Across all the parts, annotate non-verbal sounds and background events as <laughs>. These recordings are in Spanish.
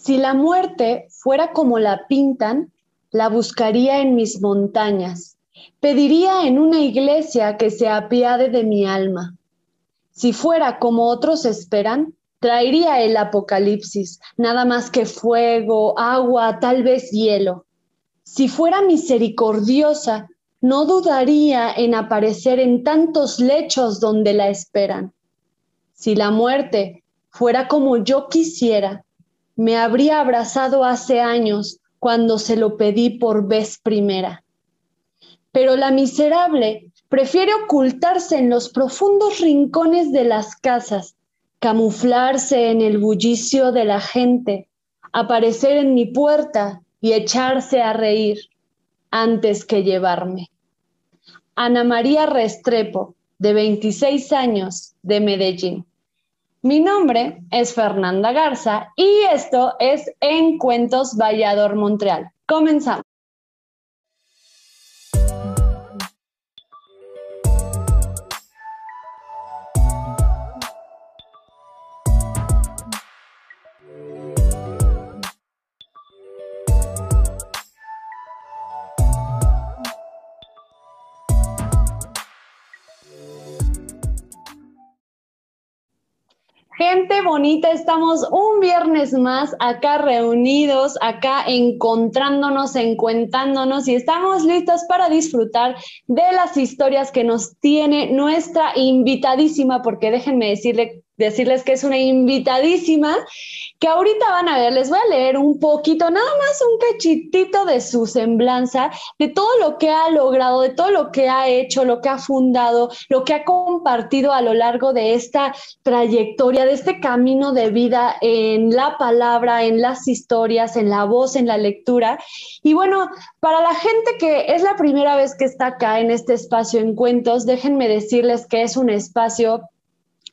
Si la muerte fuera como la pintan, la buscaría en mis montañas, pediría en una iglesia que se apiade de mi alma. Si fuera como otros esperan, traería el apocalipsis, nada más que fuego, agua, tal vez hielo. Si fuera misericordiosa, no dudaría en aparecer en tantos lechos donde la esperan. Si la muerte fuera como yo quisiera, me habría abrazado hace años cuando se lo pedí por vez primera. Pero la miserable prefiere ocultarse en los profundos rincones de las casas, camuflarse en el bullicio de la gente, aparecer en mi puerta y echarse a reír antes que llevarme. Ana María Restrepo, de 26 años, de Medellín. Mi nombre es Fernanda Garza y esto es En Cuentos Vallador Montreal. Comenzamos. Gente bonita, estamos un viernes más acá reunidos, acá encontrándonos, encuentándonos y estamos listos para disfrutar de las historias que nos tiene nuestra invitadísima, porque déjenme decirle decirles que es una invitadísima que ahorita van a ver, les voy a leer un poquito, nada más un cachitito de su semblanza, de todo lo que ha logrado, de todo lo que ha hecho, lo que ha fundado, lo que ha compartido a lo largo de esta trayectoria, de este camino de vida en la palabra, en las historias, en la voz, en la lectura. Y bueno, para la gente que es la primera vez que está acá en este espacio en cuentos, déjenme decirles que es un espacio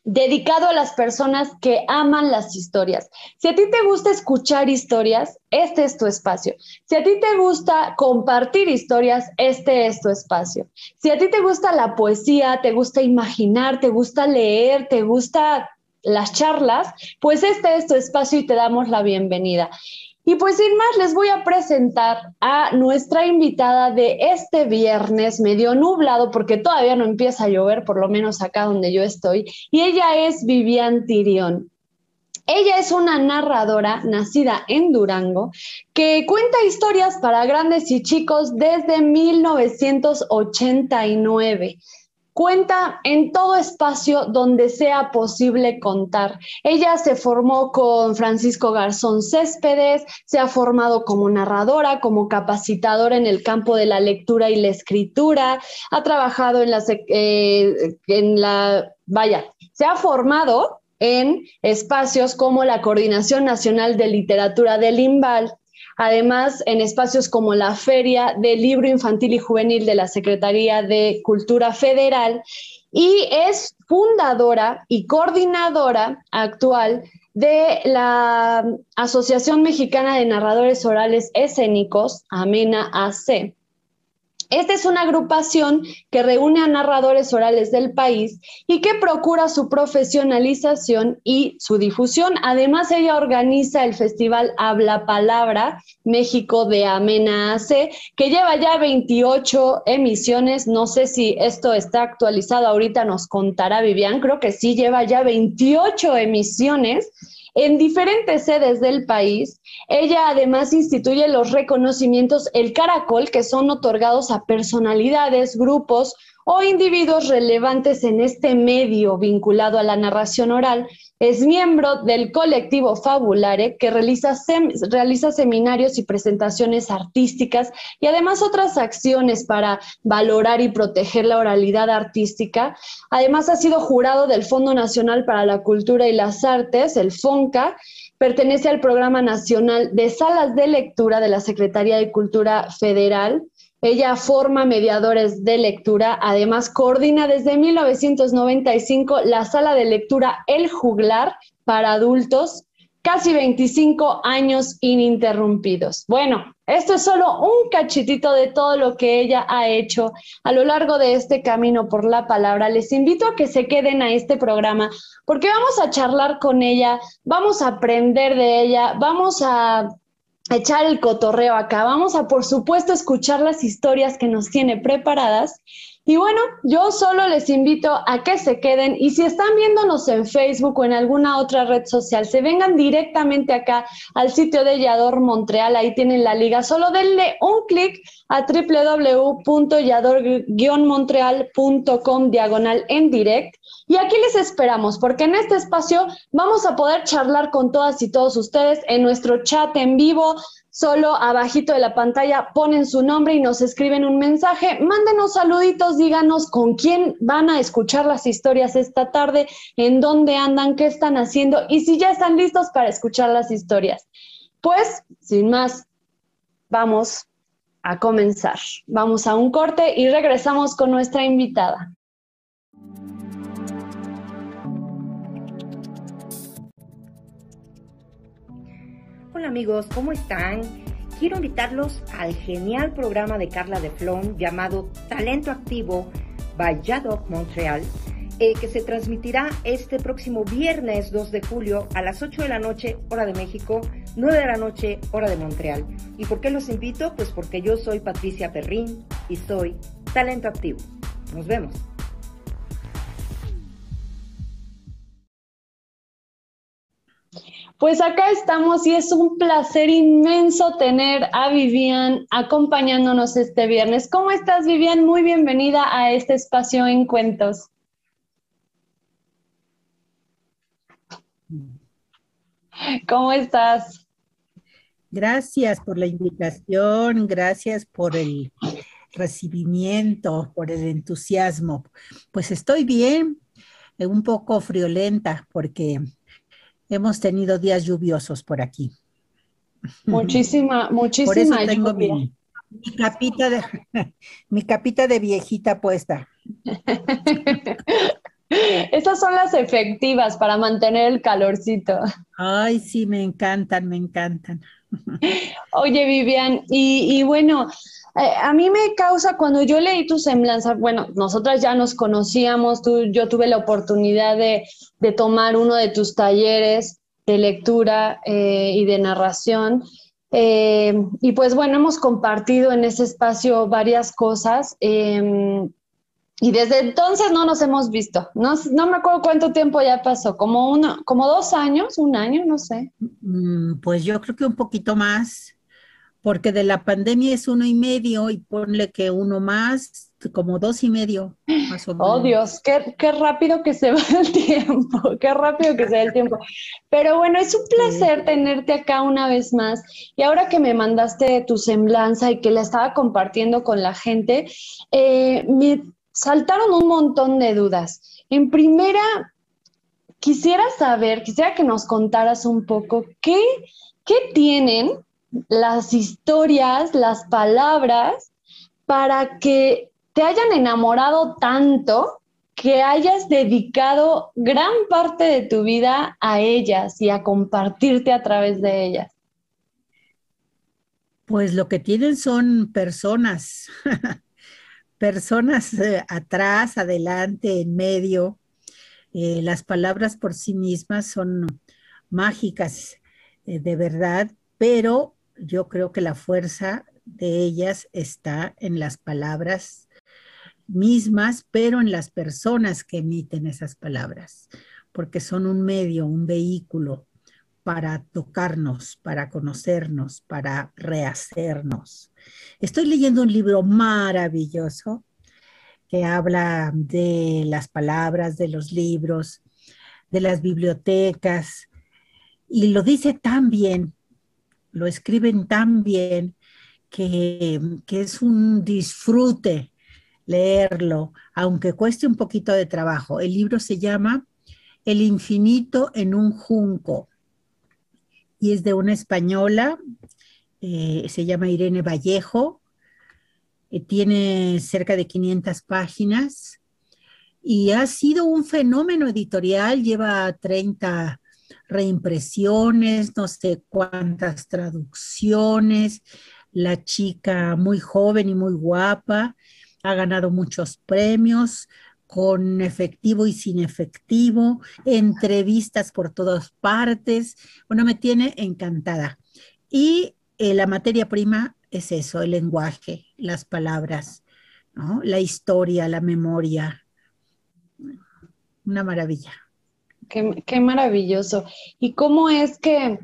dedicado a las personas que aman las historias. Si a ti te gusta escuchar historias, este es tu espacio. Si a ti te gusta compartir historias, este es tu espacio. Si a ti te gusta la poesía, te gusta imaginar, te gusta leer, te gusta las charlas, pues este es tu espacio y te damos la bienvenida. Y pues sin más, les voy a presentar a nuestra invitada de este viernes, medio nublado, porque todavía no empieza a llover, por lo menos acá donde yo estoy, y ella es Vivian Tirión. Ella es una narradora nacida en Durango que cuenta historias para grandes y chicos desde 1989 cuenta en todo espacio donde sea posible contar. Ella se formó con Francisco Garzón Céspedes, se ha formado como narradora, como capacitadora en el campo de la lectura y la escritura, ha trabajado en la, eh, en la vaya, se ha formado en espacios como la Coordinación Nacional de Literatura del IMBAL, Además, en espacios como la Feria del Libro Infantil y Juvenil de la Secretaría de Cultura Federal y es fundadora y coordinadora actual de la Asociación Mexicana de Narradores Orales Escénicos, AMENA AC. Esta es una agrupación que reúne a narradores orales del país y que procura su profesionalización y su difusión. Además, ella organiza el festival Habla Palabra México de Amena AC, que lleva ya 28 emisiones. No sé si esto está actualizado, ahorita nos contará Vivian, creo que sí, lleva ya 28 emisiones en diferentes sedes del país. Ella además instituye los reconocimientos El Caracol, que son otorgados a personalidades, grupos o individuos relevantes en este medio vinculado a la narración oral. Es miembro del colectivo Fabulare que realiza, seminarios y presentaciones artísticas y además otras acciones para valorar y proteger la oralidad artística. Además ha sido jurado del Fondo Nacional para la Cultura y las Artes, el FONCA, pertenece al Programa Nacional de Salas de Lectura de la Secretaría de Cultura Federal ella forma mediadores de lectura, además coordina desde 1995 la sala de lectura El Juglar para adultos, casi 25 años ininterrumpidos. Bueno, esto es solo un cachitito de todo lo que ella ha hecho a lo largo de este camino por la palabra. Les invito a que se queden a este programa porque vamos a charlar con ella, vamos a aprender de ella, vamos a echar el cotorreo acá. Vamos a, por supuesto, escuchar las historias que nos tiene preparadas. Y bueno, yo solo les invito a que se queden y si están viéndonos en Facebook o en alguna otra red social, se vengan directamente acá al sitio de Yador Montreal, ahí tienen la liga. Solo denle un clic a www.yador-montreal.com diagonal en direct y aquí les esperamos, porque en este espacio vamos a poder charlar con todas y todos ustedes en nuestro chat en vivo. Solo abajito de la pantalla ponen su nombre y nos escriben un mensaje. Mándenos saluditos, díganos con quién van a escuchar las historias esta tarde, en dónde andan, qué están haciendo y si ya están listos para escuchar las historias. Pues, sin más, vamos a comenzar. Vamos a un corte y regresamos con nuestra invitada. Amigos, ¿cómo están? Quiero invitarlos al genial programa de Carla de Flon llamado Talento Activo Yadok Montreal, eh, que se transmitirá este próximo viernes 2 de julio a las 8 de la noche, hora de México, 9 de la noche, hora de Montreal. ¿Y por qué los invito? Pues porque yo soy Patricia Perrín y soy Talento Activo. Nos vemos. Pues acá estamos y es un placer inmenso tener a Vivian acompañándonos este viernes. ¿Cómo estás, Vivian? Muy bienvenida a este espacio en cuentos. ¿Cómo estás? Gracias por la invitación, gracias por el recibimiento, por el entusiasmo. Pues estoy bien, un poco friolenta porque Hemos tenido días lluviosos por aquí. Muchísima, muchísima <laughs> por eso tengo Mi, capita de, <laughs> mi capita de viejita puesta. <laughs> Estas son las efectivas para mantener el calorcito. Ay, sí, me encantan, me encantan. Oye, Vivian, y, y bueno, eh, a mí me causa cuando yo leí tu semblanza, bueno, nosotras ya nos conocíamos, tú, yo tuve la oportunidad de, tomar uno de tus talleres de lectura eh, y de narración. Eh, y pues bueno, hemos compartido en ese espacio varias cosas. Em, y desde entonces no nos hemos visto. No, no, me acuerdo cuánto tiempo ya pasó, como uno, como dos años, un año, no sé. Mm, pues yo creo que un poquito más porque de la pandemia es uno y medio y ponle que uno más, como dos y medio, más o menos. Oh Dios, qué, qué rápido que se <laughs> va el tiempo, qué rápido que se va el tiempo. Pero bueno, es un placer tenerte acá una vez más. Y ahora que me mandaste tu semblanza y que la estaba compartiendo con la gente, eh, me saltaron un montón de dudas. En primera, quisiera saber, quisiera que nos contaras un poco qué, qué tienen las historias, las palabras, para que te hayan enamorado tanto que hayas dedicado gran parte de tu vida a ellas y a compartirte a través de ellas? Pues lo que tienen son personas, <laughs> personas eh, atrás, adelante, en medio. Eh, las palabras por sí mismas son mágicas, eh, de verdad, pero yo creo que la fuerza de ellas está en las palabras mismas, pero en las personas que emiten esas palabras, porque son un medio, un vehículo para tocarnos, para conocernos, para rehacernos. Estoy leyendo un libro maravilloso que habla de las palabras, de los libros, de las bibliotecas, y lo dice tan bien, lo escriben tan bien, que, que es un disfrute leerlo, aunque cueste un poquito de trabajo. El libro se llama El infinito en un junco y es de una española, eh, se llama Irene Vallejo, eh, tiene cerca de 500 páginas y ha sido un fenómeno editorial, lleva 30 reimpresiones, no sé cuántas traducciones, la chica muy joven y muy guapa, ha ganado muchos premios con efectivo y sin efectivo, entrevistas por todas partes. Bueno, me tiene encantada. Y eh, la materia prima es eso, el lenguaje, las palabras, la historia, la memoria. Una maravilla. Qué, maravilloso. ¿Y cómo es que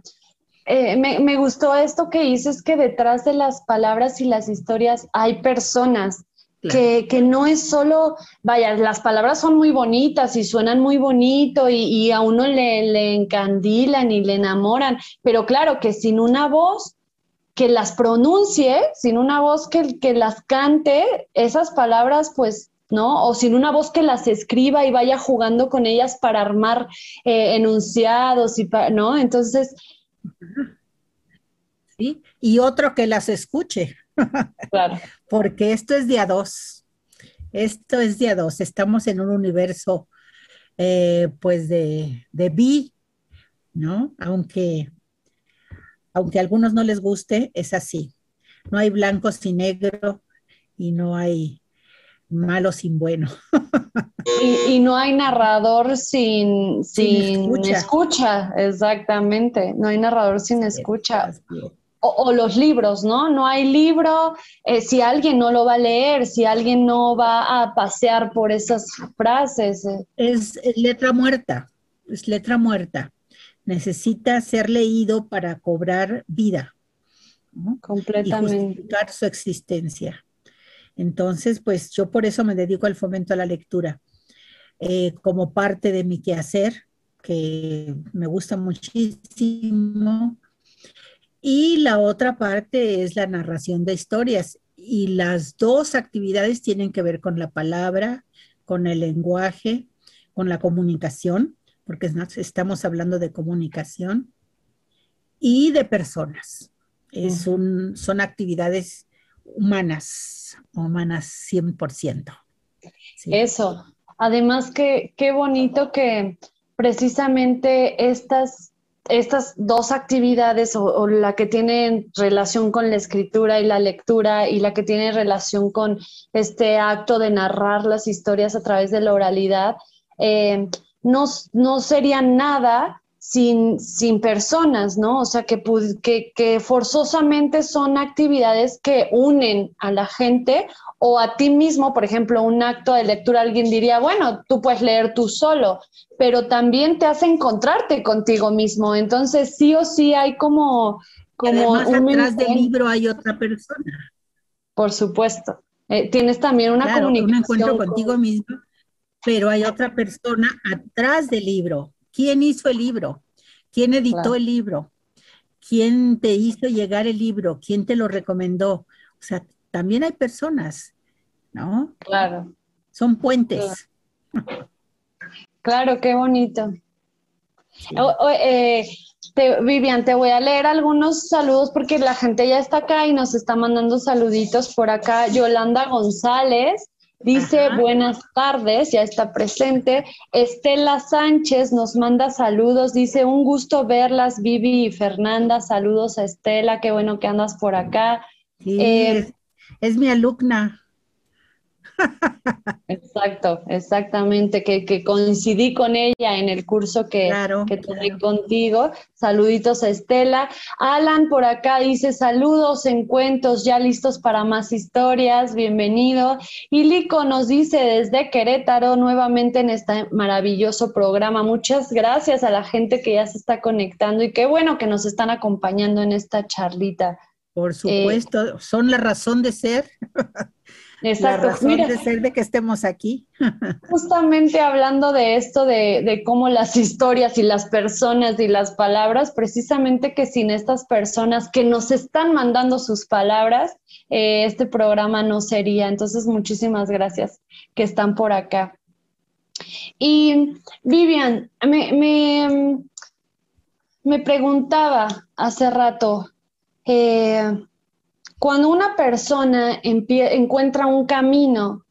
eh, me, me, gustó esto que dices que detrás de las palabras y las historias hay personas que, no es solo, vaya, las palabras son muy bonitas y suenan muy bonito y, a uno le, le, encandilan y le enamoran, pero claro que sin una voz que las pronuncie, sin una voz que, que las cante, esas palabras pues ¿no? O sin una voz que las escriba y vaya jugando con ellas para armar eh, enunciados, y ¿no? Entonces... Sí, y otro que las escuche. <laughs> Claro. Porque esto es de a dos. Esto es de a dos. Estamos en un universo, eh, pues, de, de bi, ¿no? Aunque, aunque a algunos no les guste, es así. No hay blanco sin negro y no hay malo sin bueno. Y, no hay narrador sin, sin, escucha. exactamente. No hay narrador sin escucha o, los libros, ¿no? No hay libro, eh, si alguien no lo va a leer, si alguien no va a pasear por esas frases. Eh. Es, letra muerta, es letra muerta. Necesita ser leído para cobrar vida. Completamente. Y justificar su existencia. Entonces, pues yo por eso me dedico al fomento a la lectura. Eh, como parte de mi quehacer, que me gusta muchísimo, y la otra parte es la narración de historias. Y las dos actividades tienen que ver con la palabra, con el lenguaje, con la comunicación, porque estamos hablando de comunicación, y de personas. Es un, son actividades humanas, humanas 100%. Eso. Además, que, qué bonito que precisamente estas estas dos actividades o, la que tiene relación con la escritura y la lectura y la que tiene relación con este acto de narrar las historias a través de la oralidad, eh, no, no serían nada sin, sin personas, ¿no? O sea, que, que, que, forzosamente son actividades que unen a la gente o a ti mismo, por ejemplo, un acto de lectura, alguien diría, bueno, tú puedes leer tú solo, pero también te hace encontrarte contigo mismo. Entonces, sí o sí hay como... como un atrás del libro hay otra persona. Por supuesto. Eh, tienes también una comunicación. Un encuentro contigo mismo, pero hay otra persona atrás del libro ¿Quién hizo el libro? ¿Quién editó el libro? ¿Quién te hizo llegar el libro? ¿Quién te lo recomendó? O sea, también hay personas, ¿no? Claro. Son puentes. Claro, qué bonito. Eh, Vivian, te voy a leer algunos saludos porque la gente ya está acá y nos está mandando saluditos por acá. Yolanda González Dice buenas tardes, ya está presente. Estela Sánchez nos manda saludos, dice un gusto verlas, Vivi y Fernanda. Saludos a Estela, qué bueno que andas por acá. Eh, es mi alumna. Exacto, exactamente, que, coincidí con ella en el curso que, que tuve contigo. Saluditos a Estela. Alan por acá dice saludos en cuentos, ya listos para más historias, bienvenido. Y Lico nos dice desde Querétaro nuevamente en este maravilloso programa. Muchas gracias a la gente que ya se está conectando y qué bueno que nos están acompañando en esta charlita. Por supuesto, son la razón de ser. <laughs> Exacto. La razón de ser de que estemos aquí. <laughs> Justamente hablando de esto, de, cómo las historias y las personas y las palabras, precisamente que sin estas personas que nos están mandando sus palabras, eh, este programa no sería. Entonces, muchísimas gracias que están por acá. Y Vivian, me, me, preguntaba hace rato, eh, cuando una persona encuentra un camino,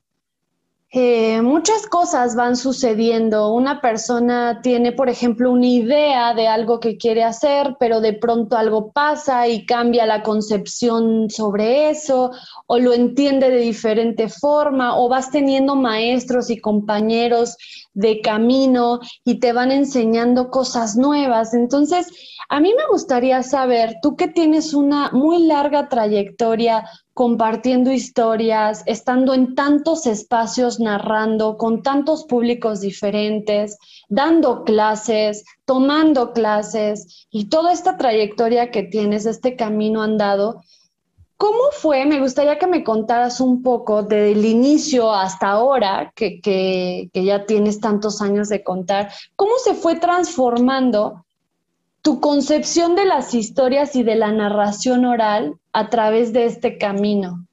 eh, muchas cosas van sucediendo. Una persona tiene, por ejemplo, una idea de algo que quiere hacer, pero de pronto algo pasa y cambia la concepción sobre eso, o lo entiende de diferente forma, o vas teniendo maestros y compañeros de camino y te van enseñando cosas nuevas. Entonces, a mí me gustaría saber, tú que tienes una muy larga trayectoria compartiendo historias, estando en tantos espacios narrando, con tantos públicos diferentes, dando clases, tomando clases y toda esta trayectoria que tienes, este camino andado, ¿Cómo fue? Me gustaría que me contaras un poco desde el inicio hasta ahora, que, que, ya tienes tantos años de contar, cómo se fue transformando tu concepción de las historias y de la narración oral a través de este camino?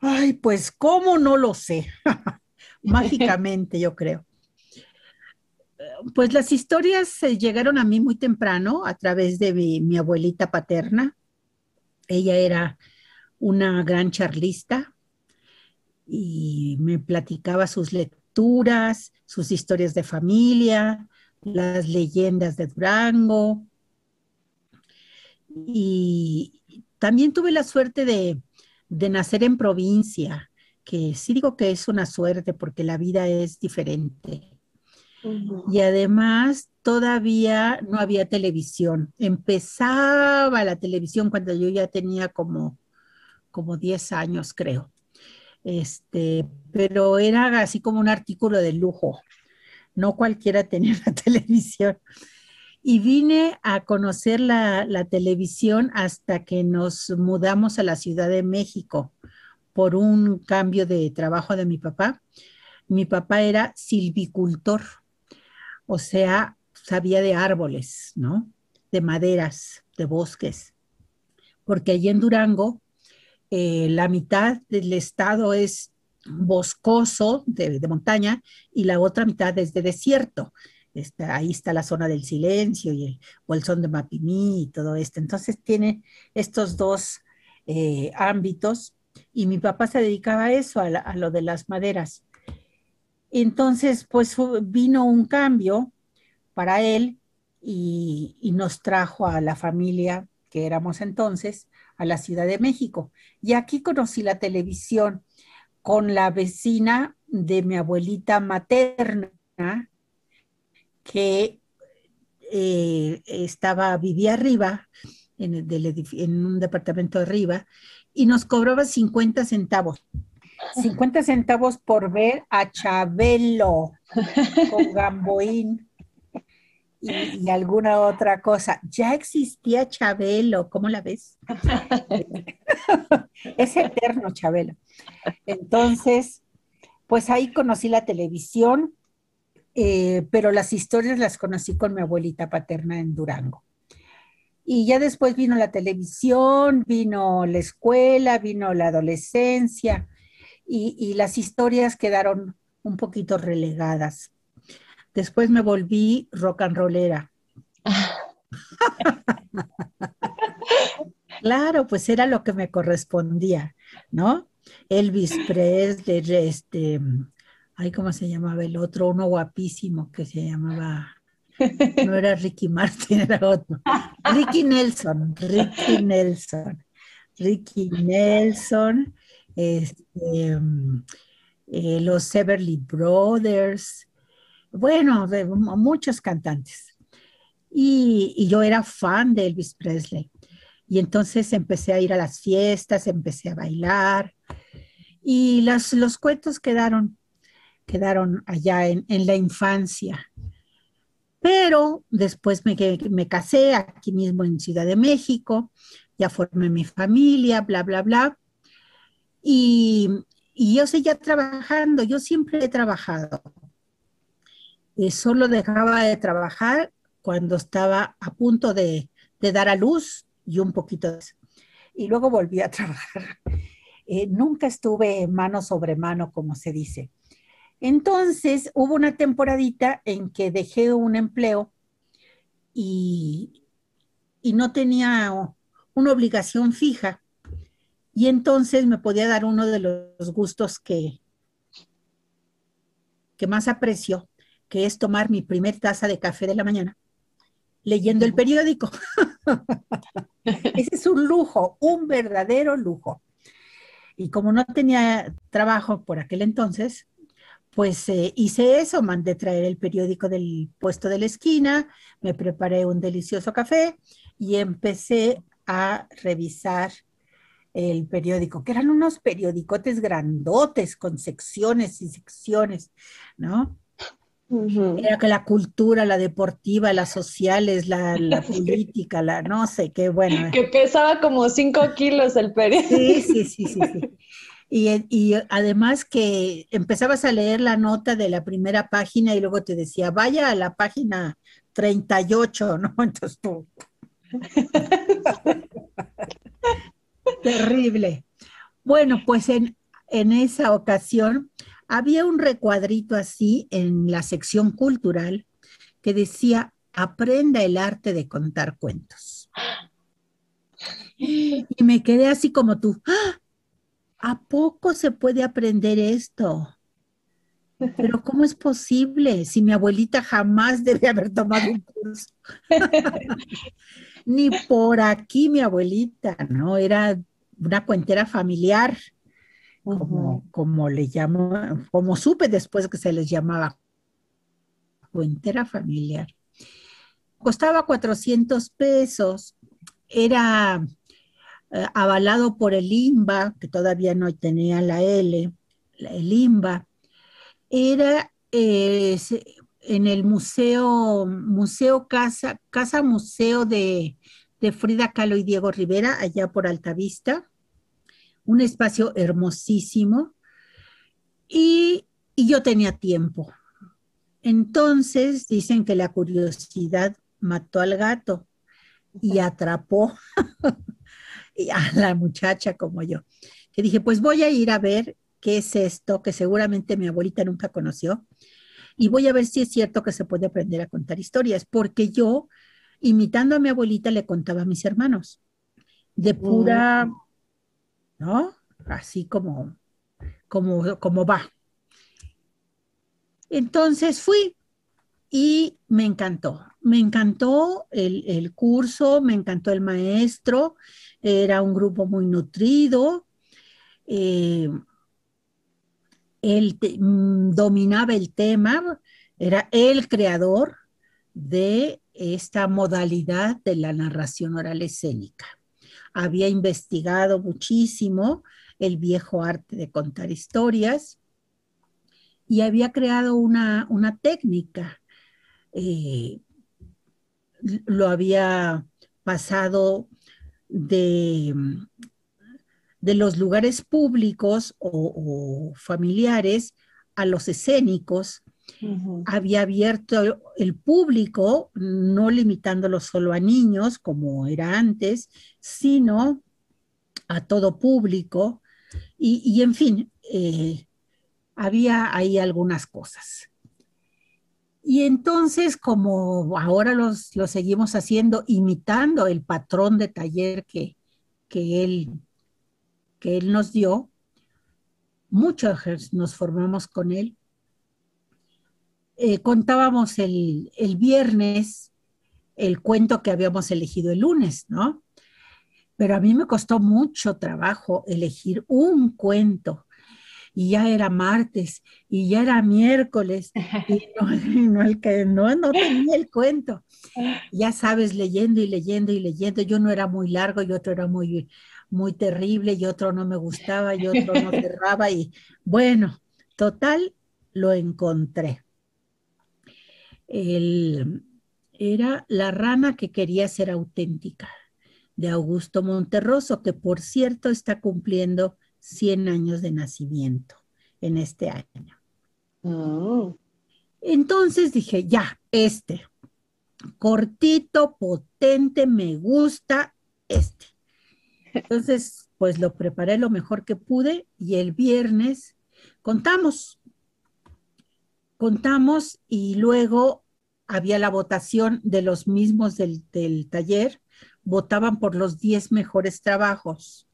Ay, pues cómo no lo sé. <laughs> <laughs> Mágicamente, yo creo. Pues las historias llegaron a mí muy temprano a través de mi, abuelita paterna. Ella era una gran charlista y me platicaba sus lecturas, sus historias de familia, las leyendas de Durango. Y también tuve la suerte de, nacer en provincia, que sí digo que es una suerte porque la vida es diferente. Y además todavía no había televisión. Empezaba la televisión cuando yo ya tenía como, como 10 años, creo. Este, pero era así como un artículo de lujo no cualquiera tenía la <laughs> televisión. Y vine a conocer la, televisión hasta que nos mudamos a la Ciudad de México por un cambio de trabajo de mi papá. Mi papá era silvicultor, o sea, sabía de árboles, ¿no? De maderas, de bosques. Porque allí en Durango, eh, la mitad del estado es boscoso de, montaña y la otra mitad es de desierto. ahí está la zona del silencio y el, son de Mapimí y todo esto. Entonces tiene estos dos eh, ámbitos y mi papá se dedicaba a eso, a, lo de las maderas. Entonces, pues vino un cambio para él y, nos trajo a la familia que éramos entonces a la Ciudad de México. Y aquí conocí la televisión con la vecina de mi abuelita materna, que eh, estaba, vivía arriba, en, en un departamento arriba, y nos cobraba 50 centavos. 50 centavos por ver a Chabelo con Gamboín y, alguna otra cosa. Ya existía Chabelo, ¿cómo la ves? <laughs> es eterno Chabelo. Entonces, pues ahí conocí la televisión, eh, pero las historias las conocí con mi abuelita paterna en Durango. Y ya después vino la televisión, vino la escuela, vino la adolescencia y, y las historias quedaron un poquito relegadas. Después me volví rock and rollera. <laughs> claro, pues era lo que me correspondía, ¿no? Elvis Presley, este, ay, ¿cómo se llamaba el otro? Uno guapísimo que se llamaba, no era Ricky Martin, <laughs> era otro. Ricky Nelson, Ricky Nelson, Ricky Nelson, este, eh, los Everly Brothers, bueno, muchos cantantes. Y, yo era fan de Elvis Presley. Y entonces empecé a ir a las fiestas, empecé a bailar. Y los cuentos quedaron, quedaron allá en, la infancia. Pero después me, me casé aquí mismo en Ciudad de México, ya formé mi familia, bla, bla, bla. Y, yo seguía trabajando, yo siempre he trabajado. Y solo dejaba de trabajar cuando estaba a punto de, de dar a luz y un poquito de Y luego volví a <laughs> trabajar. Eh, nunca estuve mano sobre mano, como se dice. Entonces hubo una temporadita en que dejé un empleo y, y no tenía una obligación fija. Y entonces me podía dar uno de los gustos que, que más aprecio, que es tomar mi primer taza de café de la mañana leyendo el periódico. <laughs> Ese es un lujo, un verdadero lujo. Y como no tenía trabajo por aquel entonces, pues eh, hice eso, mandé traer el periódico del puesto de la esquina, me preparé un delicioso café y empecé a revisar el periódico, que eran unos periodicotes grandotes con secciones y secciones, ¿no? Era que la cultura, la deportiva, las sociales, la, <laughs> política, la no sé, qué bueno. Que pesaba como cinco kilos el periódico. Sí, sí, sí, sí. Y, y, además que empezabas a leer la nota de la primera página y luego te decía, vaya a la página 38, ¿no? <laughs> Entonces tú. <laughs> Terrible. Bueno, pues en, en esa ocasión había un recuadrito así en la sección cultural que decía, aprenda el arte de contar cuentos. Y me quedé así como tú, ¡Ah! ¿a poco se puede aprender esto? Pero ¿cómo es posible si mi abuelita jamás debe haber tomado un curso? <laughs> Ni por aquí mi abuelita, ¿no? Era una cuentera familiar como, le llamo, como supe después que se les llamaba cuentera familiar. Costaba 400 pesos, era eh, avalado por el IMBA, que todavía no tenía la L, el IMBA. Era eh, en el museo, museo Casa, Casa Museo de, de Frida Kahlo y Diego Rivera, allá por Altavista. Un espacio hermosísimo. Y, yo tenía tiempo. Entonces dicen que la curiosidad mató al gato y atrapó <laughs> a la muchacha como yo, que dije, pues voy a ir a ver qué es esto, que seguramente mi abuelita nunca conoció, y voy a ver si es cierto que se puede aprender a contar historias, porque yo, imitando a mi abuelita, le contaba a mis hermanos, de pura mm. ¿no? Así como, como, como va. Entonces fui y me encantó. Me encantó el, curso, me encantó el maestro, era un grupo muy nutrido. Eh, él mm, dominaba el tema, era el creador de esta modalidad de la narración oral escénica había investigado muchísimo el viejo arte de contar historias y había creado una, técnica. Eh, lo había pasado de, de los lugares públicos o, familiares a los escénicos había abierto el público, no limitándolo solo a niños como era antes, sino a todo público. Y, en fin, eh, había ahí algunas cosas. Y entonces, como ahora los, lo seguimos haciendo, imitando el patrón de taller que, que, él, que él nos dio, muchos nos formamos con él eh, contábamos el, viernes el cuento que habíamos elegido el lunes, ¿no? Pero a mí me costó mucho trabajo elegir un cuento. Y ya era martes, y ya era miércoles, y <laughs> no, el que, no, no tenía el cuento. <laughs> Ya sabes, leyendo y leyendo y leyendo. Yo no era muy largo y otro era muy, muy terrible, y otro no me gustaba, y otro no cerraba. Y bueno, total, lo encontré era La rana que quería ser auténtica, de Augusto Monterroso, que por cierto está cumpliendo 100 años de nacimiento en este año. Mm. Entonces dije, ya, este, cortito, potente, me gusta este. Entonces, pues lo preparé lo mejor que pude y el viernes contamos, contamos y luego había la votación de los mismos del, del taller, votaban por los 10 mejores trabajos.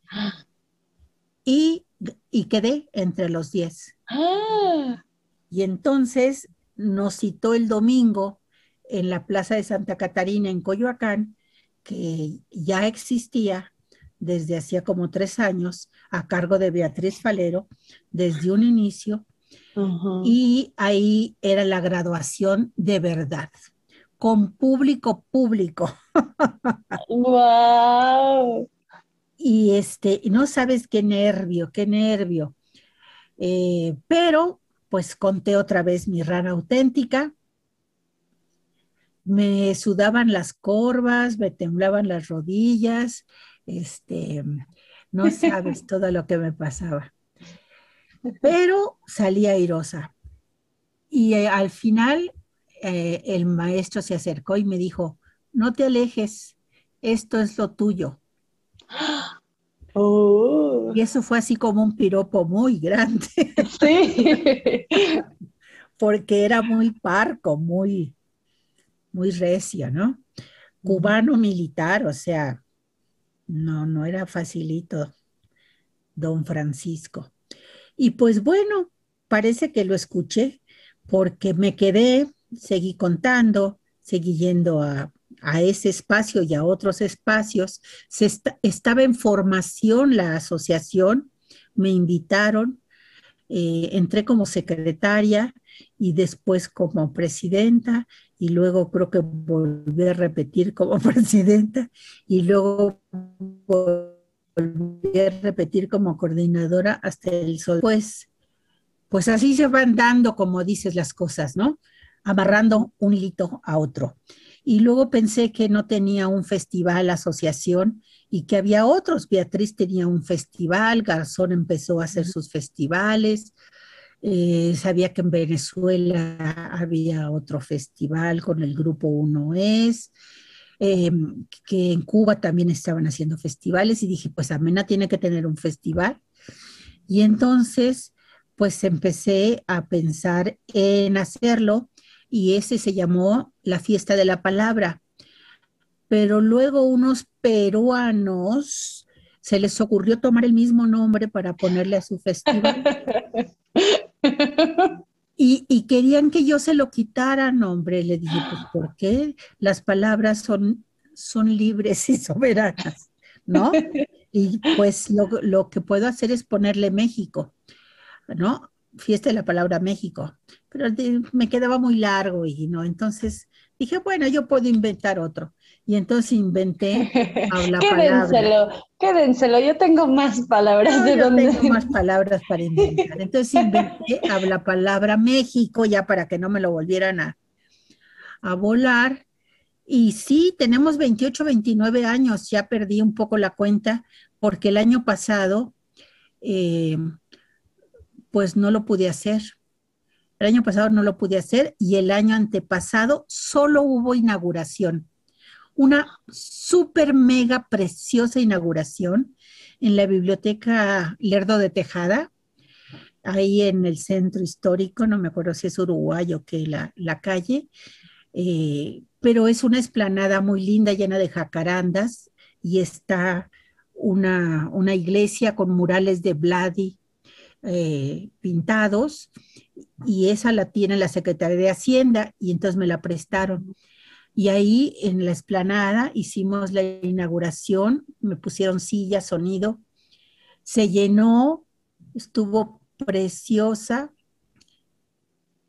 Y, y quedé entre los 10. Ah, Y entonces nos citó el domingo en la Plaza de Santa Catarina en Coyoacán, que ya existía desde hacía como tres años a cargo de Beatriz Falero desde un inicio y ahí era la graduación de verdad, con público público. <laughs> Guau. Y este, no sabes qué nervio, qué nervio. Eh, pero pues conté otra vez mi rana auténtica. Me sudaban las corvas, me temblaban las rodillas, este, no sabes todo lo que me pasaba. <laughs> Pero salí airosa. Y eh, al final eh, el maestro se acercó y me dijo, no te alejes, esto es lo tuyo. <gasps> Oh, Y eso fue así como un piropo muy grande, <laughs> sí. <laughs> porque era muy parco, muy, muy recio, ¿no? Cubano militar, o sea, no, no era facilito, don Francisco. Y pues bueno, parece que lo escuché, porque me quedé, seguí contando, seguí yendo a, a ese espacio y a otros espacios. Se esta- estaba en formación la asociación, me invitaron, eh, entré como secretaria y después como presidenta y luego creo que volví a repetir como <laughs> presidenta y luego volví a repetir como coordinadora hasta el sol. Pues, pues así se van dando, como dices, las cosas, ¿no? Amarrando un hilito a otro. Y luego pensé que no tenía un festival, asociación, y que había otros. Beatriz tenía un festival, Garzón empezó a hacer sus festivales. Eh, sabía que en Venezuela había otro festival con el grupo Uno Es, eh, que en Cuba también estaban haciendo festivales y dije, pues Amena tiene que tener un festival. Y entonces, pues empecé a pensar en hacerlo y ese se llamó la fiesta de la palabra. Pero luego unos peruanos se les ocurrió tomar el mismo nombre para ponerle a su festival. <laughs> <laughs> Y, y, querían que yo se lo quitara, no, hombre. Le dije, pues, <gasps> ¿por qué? Las palabras son, son libres y soberanas, ¿no? Y pues lo, lo que puedo hacer es ponerle México, ¿no? Fiesta de la palabra México. Pero de, me quedaba muy largo y no, entonces dije, bueno, yo puedo inventar otro. Y entonces inventé <laughs> habla quédenselo, palabra. quédenselo, yo tengo más palabras No, de yo donde. tengo más <laughs> palabras para inventar. Entonces inventé <laughs> habla palabra México ya para que no me lo volvieran a, a volar. Y sí, tenemos 28, 29 años, ya perdí un poco la cuenta porque el año pasado, eh, pues no lo pude hacer. El año pasado no lo pude hacer y el año antepasado solo hubo inauguración. Una súper mega preciosa inauguración en la biblioteca Lerdo de Tejada, ahí en el centro histórico, no me acuerdo si es Uruguay o qué, la, la calle, eh, pero es una esplanada muy linda, llena de jacarandas, y está una, una iglesia con murales de Vladi eh, pintados, y esa la tiene la Secretaría de Hacienda, y entonces me la prestaron. Y ahí en la esplanada hicimos la inauguración, me pusieron silla, sonido, se llenó, estuvo preciosa,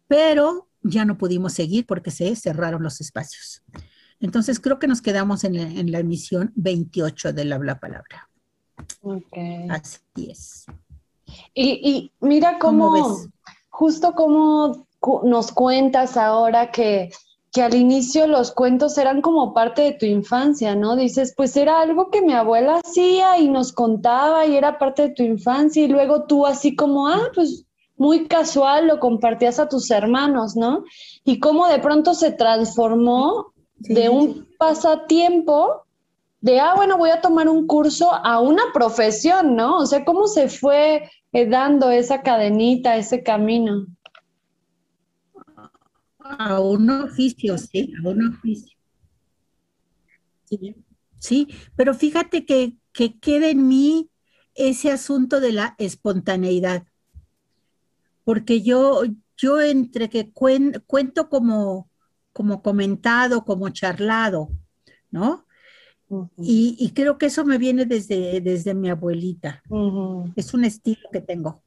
pero ya no pudimos seguir porque se cerraron los espacios. Entonces creo que nos quedamos en la, en la emisión 28 del Habla Palabra. Okay. Así es. Y, y mira cómo, ¿Cómo ves? justo como nos cuentas ahora que que al inicio los cuentos eran como parte de tu infancia, ¿no? Dices, pues era algo que mi abuela hacía y nos contaba y era parte de tu infancia y luego tú así como, ah, pues muy casual lo compartías a tus hermanos, ¿no? Y cómo de pronto se transformó de un pasatiempo de, ah, bueno, voy a tomar un curso a una profesión, ¿no? O sea, cómo se fue eh, dando esa cadenita, ese camino a un oficio, sí, a un oficio. Sí, pero fíjate que, que queda en mí ese asunto de la espontaneidad, porque yo, yo entre que cuento como, como comentado, como charlado, ¿no? y, creo que eso me viene desde, desde mi abuelita. Es un estilo que tengo.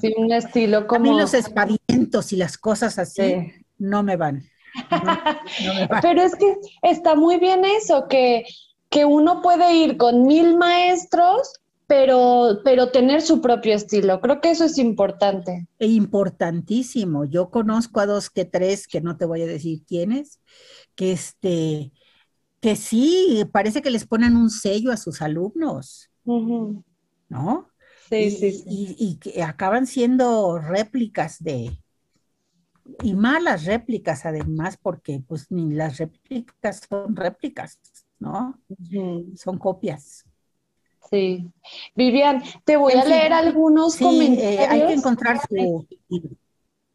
Sí, un estilo como... A mí los espavientos y las cosas así no me van. Pero es que está muy bien eso, que, que uno puede ir con mil maestros, pero, pero tener su propio estilo. Creo que eso es importante. E importantísimo. Yo conozco a dos que tres, que no te voy a decir quiénes, que este que sí, parece que les ponen un sello a sus alumnos, ¿no? Y, que acaban siendo réplicas de, y malas réplicas además, porque pues ni las réplicas son réplicas, ¿no? Son copias. Sí. Vivian, te voy a leer algunos comentarios. Eh, hay que encontrar su...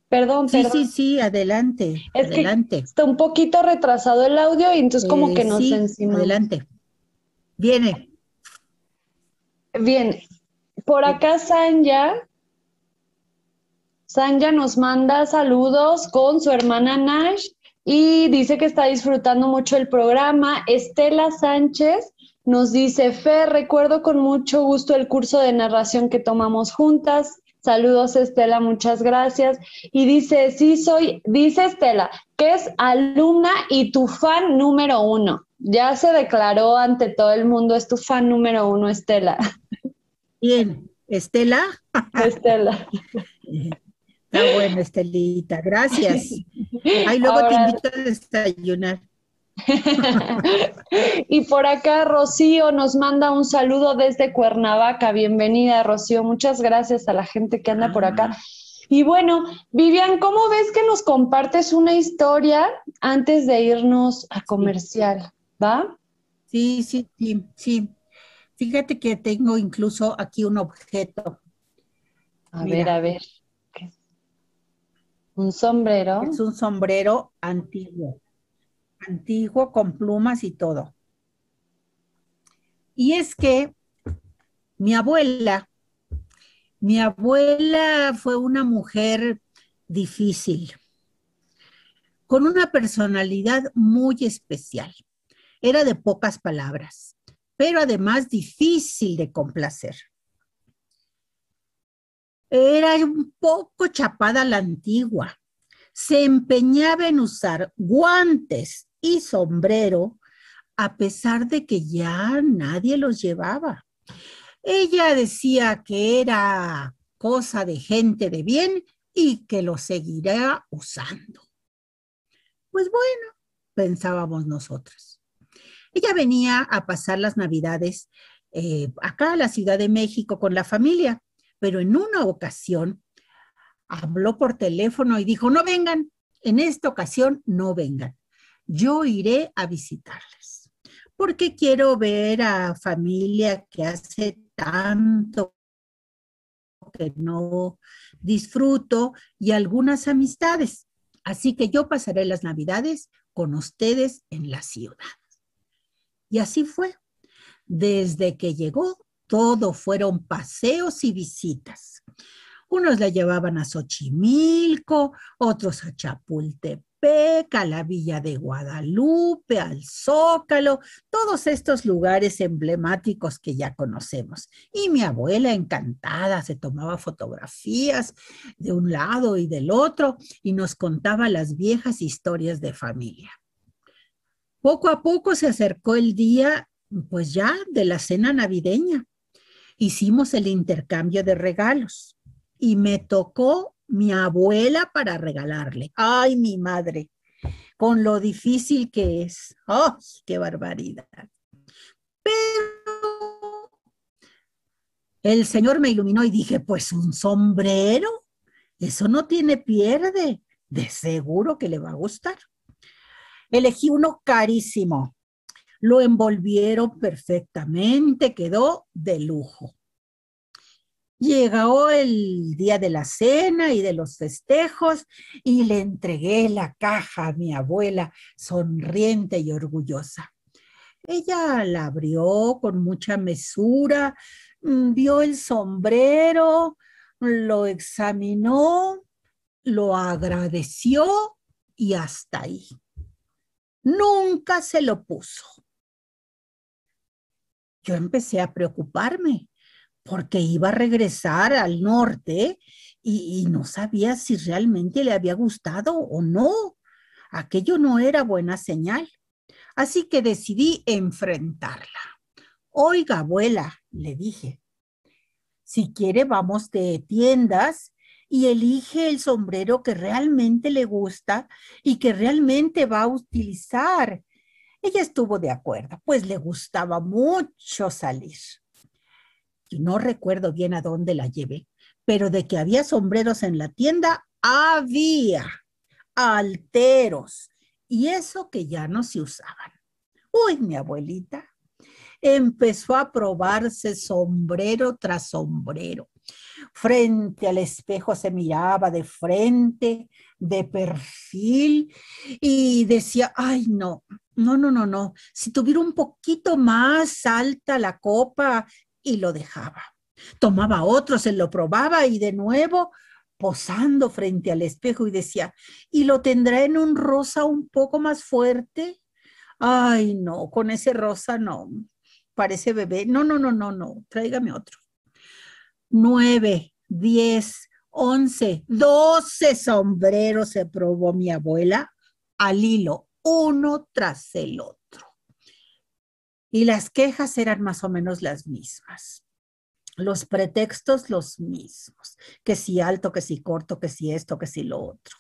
Perdón, sí, Sí, sí, adelante. adelante. está un poquito retrasado el audio y entonces como que no se encima. Adelante. Viene. Bien, por acá Sanja, Sanja nos manda saludos con su hermana Nash y dice que está disfrutando mucho el programa. Estela Sánchez nos dice, Fe, recuerdo con mucho gusto el curso de narración que tomamos juntas. Saludos Estela, muchas gracias. Y dice, sí soy, dice Estela, que es alumna y tu fan número uno. Ya se declaró ante todo el mundo, es tu fan número uno, Estela. <laughs> Bien, Estela. Estela. <laughs> Está bueno, Estelita, gracias. Ahí luego te invito a desayunar. <laughs> y por acá Rocío nos manda un saludo desde Cuernavaca. Bienvenida, Rocío. Muchas gracias a la gente que anda por acá. Ah. Y bueno, Vivian, ¿cómo ves que nos compartes una historia antes de irnos a comercial? ¿Va? Sí, sí, sí, sí. Fíjate que tengo incluso aquí un objeto. A ver, a ver. Un sombrero. Es un sombrero antiguo. Antiguo con plumas y todo. Y es que mi abuela, mi abuela fue una mujer difícil, con una personalidad muy especial. Era de pocas palabras pero además difícil de complacer. Era un poco chapada la antigua. Se empeñaba en usar guantes y sombrero a pesar de que ya nadie los llevaba. Ella decía que era cosa de gente de bien y que lo seguirá usando. Pues bueno, pensábamos nosotros. Ella venía a pasar las navidades eh, acá a la Ciudad de México con la familia, pero en una ocasión habló por teléfono y dijo, no vengan, en esta ocasión no vengan, yo iré a visitarles, porque quiero ver a familia que hace tanto que no disfruto y algunas amistades. Así que yo pasaré las navidades con ustedes en la ciudad. Y así fue. Desde que llegó, todo fueron paseos y visitas. Unos la llevaban a Xochimilco, otros a Chapultepec, a la Villa de Guadalupe, al Zócalo, todos estos lugares emblemáticos que ya conocemos. Y mi abuela encantada se tomaba fotografías de un lado y del otro y nos contaba las viejas historias de familia. Poco a poco se acercó el día, pues ya, de la cena navideña. Hicimos el intercambio de regalos y me tocó mi abuela para regalarle. Ay, mi madre, con lo difícil que es. ¡Oh, qué barbaridad! Pero el Señor me iluminó y dije, pues un sombrero, eso no tiene pierde, de seguro que le va a gustar. Elegí uno carísimo, lo envolvieron perfectamente, quedó de lujo. Llegó el día de la cena y de los festejos y le entregué la caja a mi abuela, sonriente y orgullosa. Ella la abrió con mucha mesura, mm, vio el sombrero, lo examinó, lo agradeció y hasta ahí. Nunca se lo puso. Yo empecé a preocuparme porque iba a regresar al norte y, no sabía si realmente le había gustado o no. Aquello no era buena señal. Así que decidí enfrentarla. Oiga, abuela, le dije, si quiere vamos de tiendas y elige el sombrero que realmente le gusta y que realmente va a utilizar. Ella estuvo de acuerdo, pues le gustaba mucho salir no recuerdo bien a dónde la llevé, pero de que había sombreros en la tienda, había alteros, y eso que ya no se usaban. Uy, mi abuelita empezó a probarse sombrero tras sombrero. Frente al espejo se miraba de frente, de perfil, y decía, ay, no, no, no, no, no. Si tuviera un poquito más alta la copa y lo dejaba. Tomaba otro, se lo probaba y de nuevo posando frente al espejo y decía, ¿y lo tendrá en un rosa un poco más fuerte? Ay, no, con ese rosa no, parece bebé. No, no, no, no, no, tráigame otro. Nueve, diez, once, doce sombreros se probó mi abuela al hilo, uno tras el otro y las quejas eran más o menos las mismas. Los pretextos los mismos, que si alto, que si corto, que si esto, que si lo otro.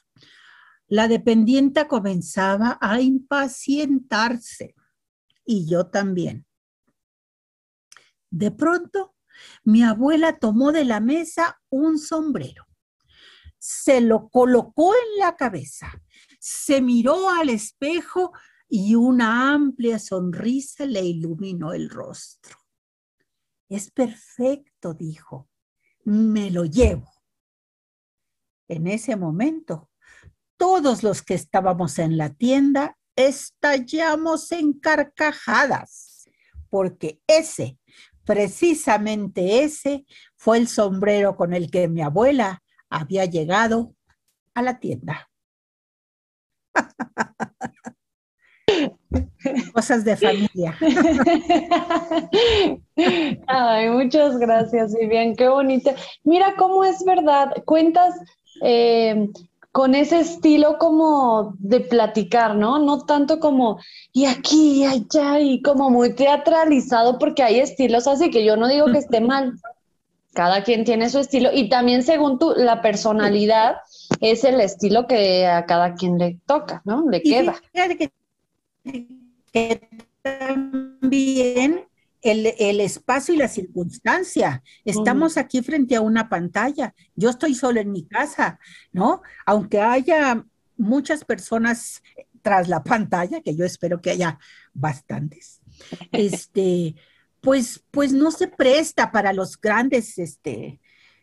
La dependienta comenzaba a impacientarse y yo también. De pronto, mi abuela tomó de la mesa un sombrero, se lo colocó en la cabeza, se miró al espejo y una amplia sonrisa le iluminó el rostro. Es perfecto, dijo. Me lo llevo. En ese momento, todos los que estábamos en la tienda estallamos en carcajadas, porque ese, precisamente ese, fue el sombrero con el que mi abuela había llegado a la tienda. <laughs> Cosas de familia. Ay, muchas gracias, Vivian, qué bonita. Mira cómo es verdad, cuentas eh, con ese estilo como de platicar, ¿no? No tanto como y aquí y allá y como muy teatralizado, porque hay estilos así que yo no digo que esté mal. Cada quien tiene su estilo y también según tu, la personalidad es el estilo que a cada quien le toca, ¿no? Le queda que también el, espacio y la circunstancia. Estamos aquí frente a una pantalla. Yo estoy solo en mi casa, ¿no? Aunque haya muchas personas tras la pantalla, que yo espero que haya bastantes, <laughs> este, pues, pues no se presta para los grandes, este,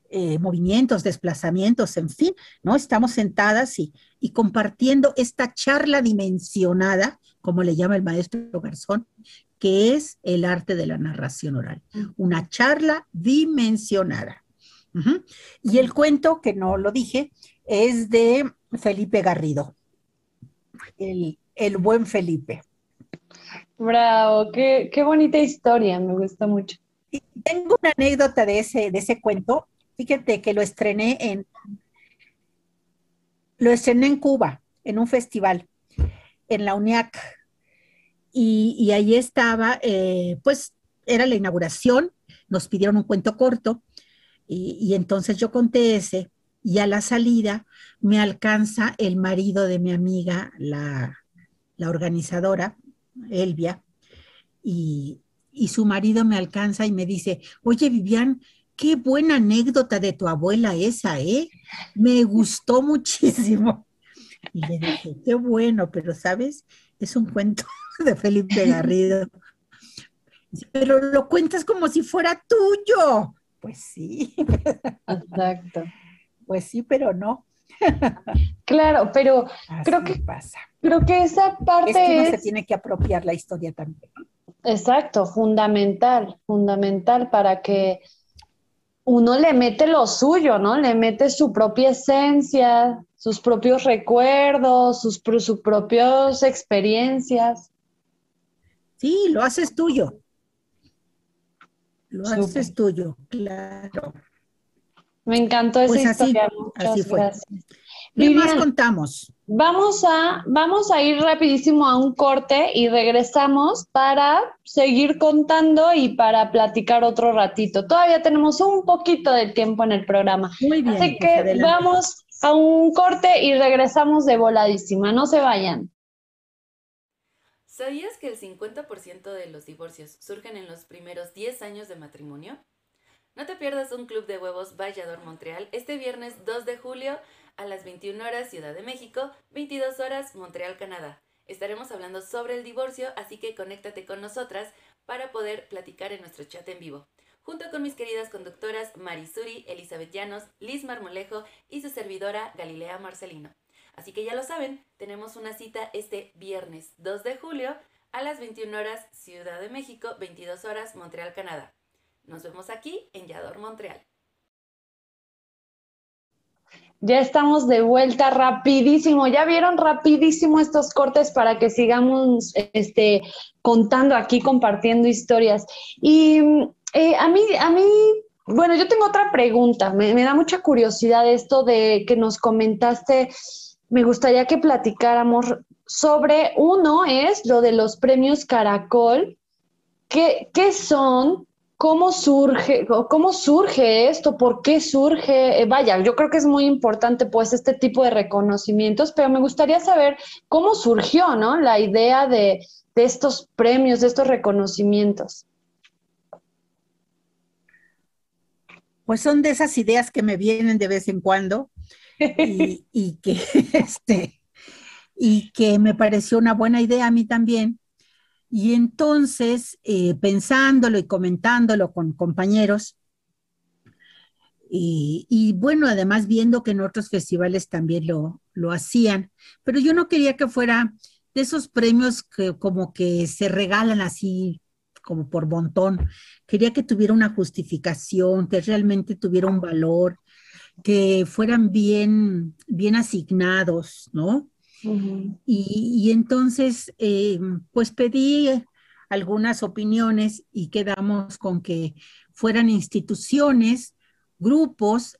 eh, movimientos, desplazamientos, en fin, ¿no? Estamos sentadas y, y compartiendo esta charla dimensionada como le llama el maestro Garzón, que es el arte de la narración oral. Una charla dimensionada. Y el cuento, que no lo dije, es de Felipe Garrido, el, buen Felipe. Bravo, qué, bonita historia, me gusta mucho. tengo una anécdota de ese, de ese cuento. Fíjate que lo estrené en lo estrené en Cuba, en un festival en la UNIAC. Y, ahí estaba, eh, pues era la inauguración, nos pidieron un cuento corto y, entonces yo conté ese y a la salida me alcanza el marido de mi amiga, la, organizadora, Elvia, y su marido me alcanza y me dice, oye Vivian, qué buena anécdota de tu abuela esa, ¿eh? Me gustó <laughs> muchísimo. Y le dije, qué bueno, pero sabes, es un cuento <laughs> de Felipe Garrido. Pero lo cuentas como si fuera tuyo. Pues sí. Exacto. Pues sí, pero no. Claro, pero creo que pasa. Creo que esa parte es que uno se tiene que apropiar la historia también. Exacto, fundamental, fundamental para que uno le mete lo suyo, ¿no? Le mete su propia esencia, sus propios recuerdos, sus, sus propias experiencias. Sí, lo haces tuyo. Lo haces tuyo, claro. Me encantó esa pues historia. Muchas gracias. ¿Qué más contamos? Vamos a, vamos a ir rapidísimo a un corte y regresamos para seguir contando y para platicar otro ratito. Todavía tenemos un poquito de tiempo en el programa. Muy bien. Así pues que vamos a un corte y regresamos de voladísima. No se vayan. ¿Sabías que el 50% de los divorcios surgen en los primeros 10 años de matrimonio? No te pierdas un club de huevos Vallador Montreal este viernes 2 de julio a las 21 horas Ciudad de México, 22 horas Montreal, Canadá. Estaremos hablando sobre el divorcio, así que conéctate con nosotras para poder platicar en nuestro chat en vivo. Junto con mis queridas conductoras Marisuri, Elizabeth Llanos, Liz Marmolejo y su servidora Galilea Marcelino. Así que ya lo saben, tenemos una cita este viernes 2 de julio a las 21 horas Ciudad de México, 22 horas Montreal, Canadá. Nos vemos aquí en Yador, Montreal. Ya estamos de vuelta rapidísimo. Ya vieron rapidísimo estos cortes para que sigamos este, contando aquí, compartiendo historias. Y eh, a mí, a mí, bueno, yo tengo otra pregunta. Me, me da mucha curiosidad esto de que nos comentaste. Me gustaría que platicáramos sobre uno es lo de los premios Caracol. ¿Qué, qué son? ¿Cómo surge, ¿Cómo surge esto? ¿Por qué surge? Eh, vaya, yo creo que es muy importante pues este tipo de reconocimientos, pero me gustaría saber cómo surgió, ¿no? La idea de, estos premios, de estos reconocimientos. Pues son de esas ideas que me vienen de vez en cuando y, que, <laughs> este, y que me pareció una buena idea a mí también y entonces, eh, pensándolo y comentándolo con compañeros, y, bueno, además viendo que en otros festivales también lo, lo hacían, pero yo no quería que fuera de esos premios que como que se regalan así como por montón. Quería que tuviera una justificación, que realmente tuviera un valor, que fueran bien, bien asignados, ¿no? y, entonces, eh, pues pedí algunas opiniones y quedamos con que fueran instituciones, grupos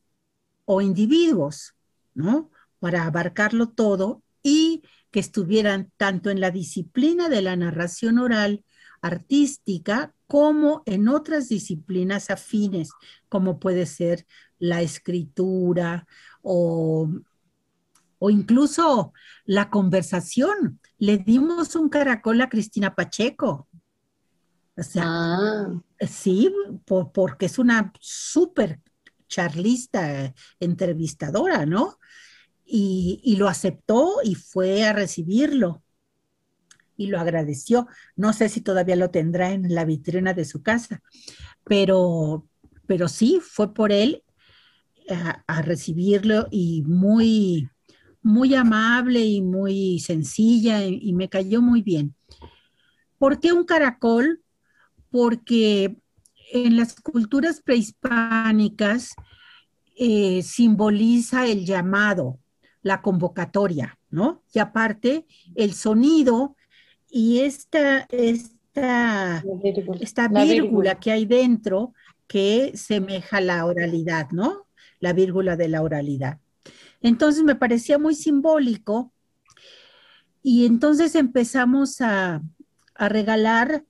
o individuos, ¿no? Para abarcarlo todo y que estuvieran tanto en la disciplina de la narración oral artística como en otras disciplinas afines, como puede ser la escritura o o incluso la conversación. Le dimos un caracol a Cristina Pacheco. O sea, ah. sí, porque es una súper charlista, entrevistadora, ¿no? Y, y, lo aceptó y fue a recibirlo y lo agradeció. No sé si todavía lo tendrá en la vitrina de su casa, pero, pero sí, fue por él a recibirlo y muy, muy amable y muy sencilla y, me cayó muy bien. ¿Por qué un caracol? Porque en las culturas prehispánicas eh, simboliza el llamado, la convocatoria, ¿no? Y aparte, el sonido y esta, esta, esta vírgula que hay dentro que semeja la oralidad, ¿no? La vírgula de la oralidad. Entonces me parecía muy simbólico y entonces empezamos a, regalar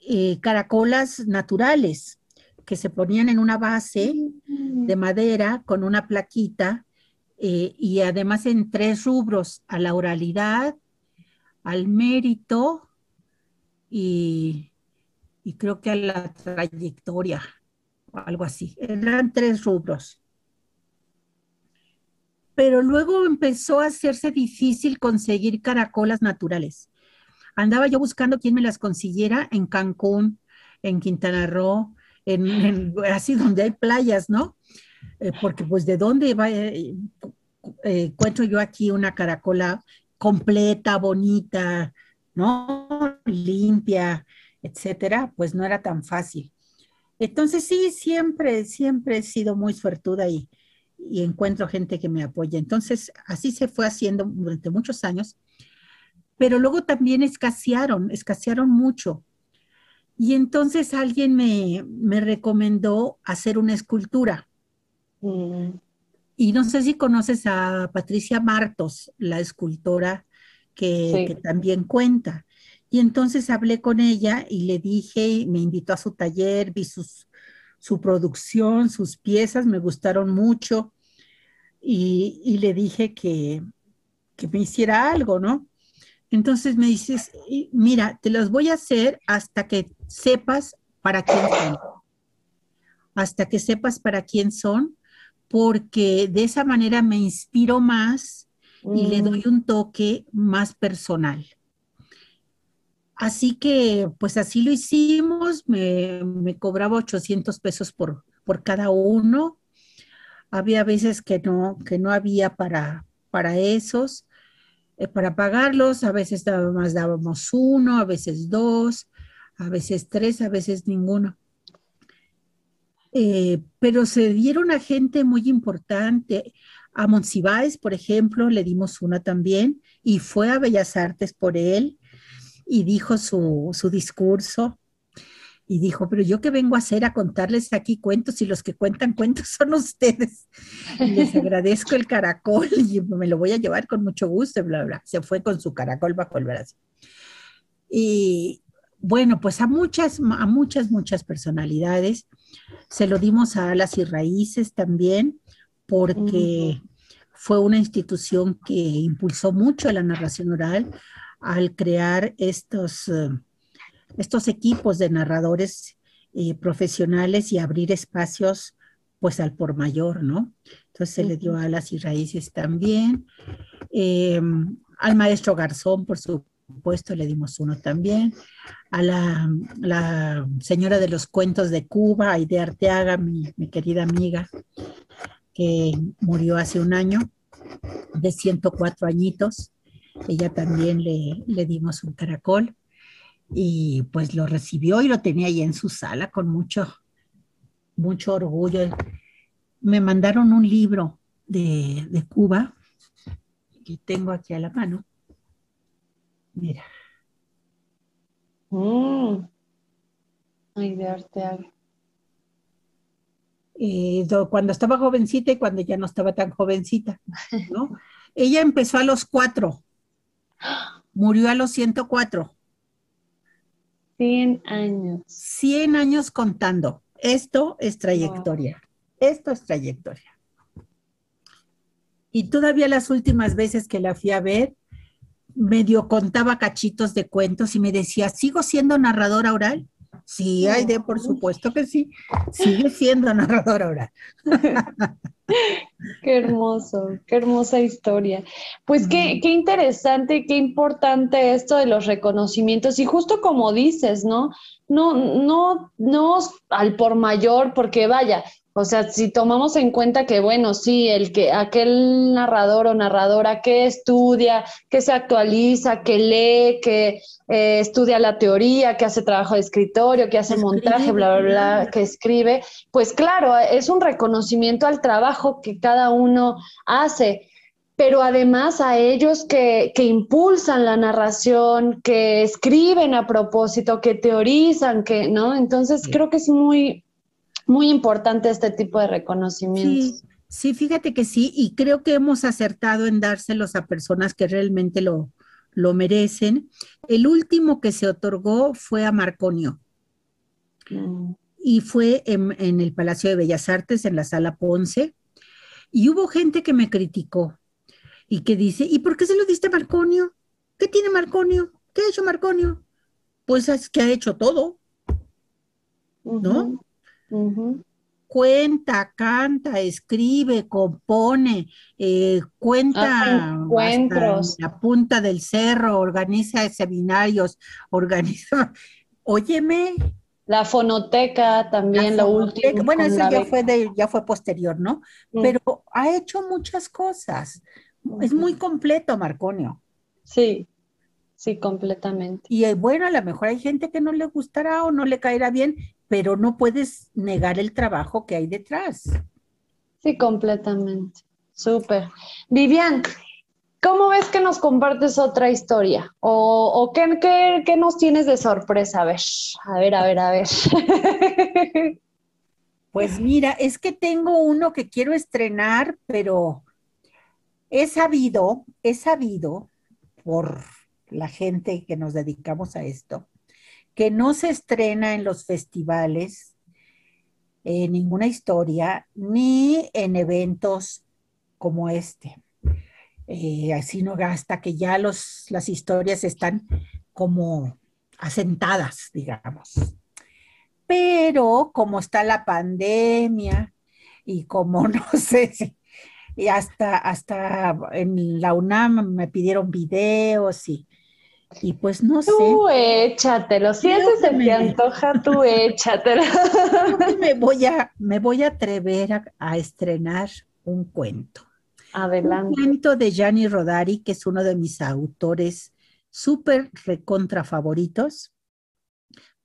eh, caracolas naturales que se ponían en una base mm. de madera con una plaquita eh, y además en tres rubros, a la oralidad, al mérito y, y creo que a la trayectoria, o algo así. Eran tres rubros. Pero luego empezó a hacerse difícil conseguir caracolas naturales. Andaba yo buscando quién me las consiguiera en Cancún, en Quintana Roo, en, <laughs> así donde hay playas, ¿no? Eh, porque pues de dónde va, eh, eh, encuentro yo aquí una caracola completa, bonita, ¿no? Limpia, etcétera, pues no era tan fácil. Entonces sí, siempre, siempre he sido muy suertuda y, y encuentro gente que me apoya. Entonces así se fue haciendo durante muchos años, pero luego también escasearon, escasearon mucho. Y entonces alguien me, me recomendó hacer una escultura. Mm. Y no sé si conoces a Patricia Martos, la escultora que, que, también cuenta. Y entonces hablé con ella y le dije, me invitó a su taller, vi sus, su producción, sus piezas, me gustaron mucho. Y, y le dije que, que me hiciera algo, ¿no? Entonces me dices, mira, te los voy a hacer hasta que sepas para quién son. Hasta que sepas para quién son, porque de esa manera me inspiro más y le doy mm. un toque más personal. Así que, pues así lo hicimos, me, cobraba 800 pesos por, por cada uno. Había veces que no, que no había para, para esos eh, para pagarlos, a veces más dábamos uno, a veces dos, a veces tres, a veces ninguno. Eh, pero se dieron a gente muy importante. A Monsiváis, por ejemplo, le dimos una también y fue a Bellas Artes por él y dijo su, su discurso y dijo, pero yo qué vengo a hacer a contarles aquí cuentos y los que cuentan <laughs> cuentos son ustedes. les <laughs> agradezco el caracol <laughs> y me lo voy a llevar con mucho gusto, bla, bla. Se fue con su caracol bajo el brazo. Y bueno, pues a muchas, a muchas, muchas personalidades. Se lo dimos a Alas y Raíces también, porque fue una institución que impulsó mucho la narración oral al crear estos... Eh, estos equipos de narradores eh, profesionales y abrir espacios pues al por mayor, ¿no? Entonces se le dio a las y raíces también. Em, al maestro Garzón, por supuesto, le dimos uno también. A la, señora de los cuentos de Cuba, Aide Arteaga, mi, mi querida amiga, que murió hace un año, de 104 añitos. Ella también le, le dimos un caracol y pues lo recibió y lo tenía ahí en su sala con mucho, mucho orgullo. Me mandaron un libro de, de Cuba que tengo aquí a la mano. Mira. Mm. Ay, de arte. Eh, cuando estaba jovencita y cuando ya no estaba tan jovencita, ¿no? <laughs> Ella empezó a los cuatro, murió a los 104. 100 años. 100 años contando. Esto es trayectoria. Esto es trayectoria. Y todavía las últimas veces que la fui a ver, medio contaba cachitos de cuentos y me decía, ¿sigo siendo narradora oral? Sí, de por supuesto que sí. Sigue siendo narradora oral. <laughs> Qué hermoso, qué hermosa historia. Pues qué, qué interesante, qué importante esto de los reconocimientos. Y justo como dices, ¿no? No, no, no al por mayor, porque vaya, o sea, si tomamos en cuenta que, bueno, sí, el que aquel narrador o narradora que estudia, que se actualiza, que lee, que eh, estudia la teoría, que hace trabajo de escritorio, que hace montaje, bla, bla, bla, que escribe, pues claro, es un reconocimiento al trabajo que cada uno hace. Pero además a ellos que, que, impulsan la narración, que escriben a propósito, que teorizan, que, ¿no? Entonces creo que es muy, muy importante este tipo de reconocimientos. Sí, fíjate que sí, y creo que hemos acertado en dárselos a personas que realmente lo, lo merecen. El último que se otorgó fue a Marconio. Mm. Y fue en, en, el Palacio de Bellas Artes, en la Sala Ponce. Y hubo gente que me criticó y que dice, ¿y por qué se lo diste a Marconio? ¿Qué tiene Marconio? ¿Qué ha hecho Marconio? Pues es que ha hecho todo, ¿no? Cuenta, canta, escribe, compone, eh, cuenta encuentros. la punta del cerro, organiza seminarios, <laughs> organiza. Óyeme, la fonoteca también, la, última. Bueno, eso ya fue, de, ya fue posterior, ¿no? Mm. Pero ha hecho muchas cosas. Es muy completo, Marconio. Sí, sí, completamente. Y eh, bueno, a lo mejor hay gente que no le gustará o no le caerá bien, pero no puedes negar el trabajo que hay detrás. Sí, completamente. Súper. Vivian, ¿Cómo ves que nos compartes otra historia? ¿O, qué, nos tienes de sorpresa? A ver, a ver, a ver, a ver. <laughs> Pues mira, es que tengo uno que quiero estrenar, pero he sabido, he sabido por la gente que nos dedicamos a esto, que no se estrena en los festivales, en ninguna historia, ni en eventos como este. Eh, así no gasta, que ya los, las historias están como asentadas, digamos. Pero como está la pandemia y como <laughs> no sé si, y hasta, hasta en la UNAM me pidieron videos y, y pues no sé. Tú échatelo, si eso se te antoja, tú <laughs> échatelo. Me voy a, me voy a atrever a estrenar un cuento. Adelante. Un cuento de Gianni Rodari, que es uno de mis autores súper recontra favoritos,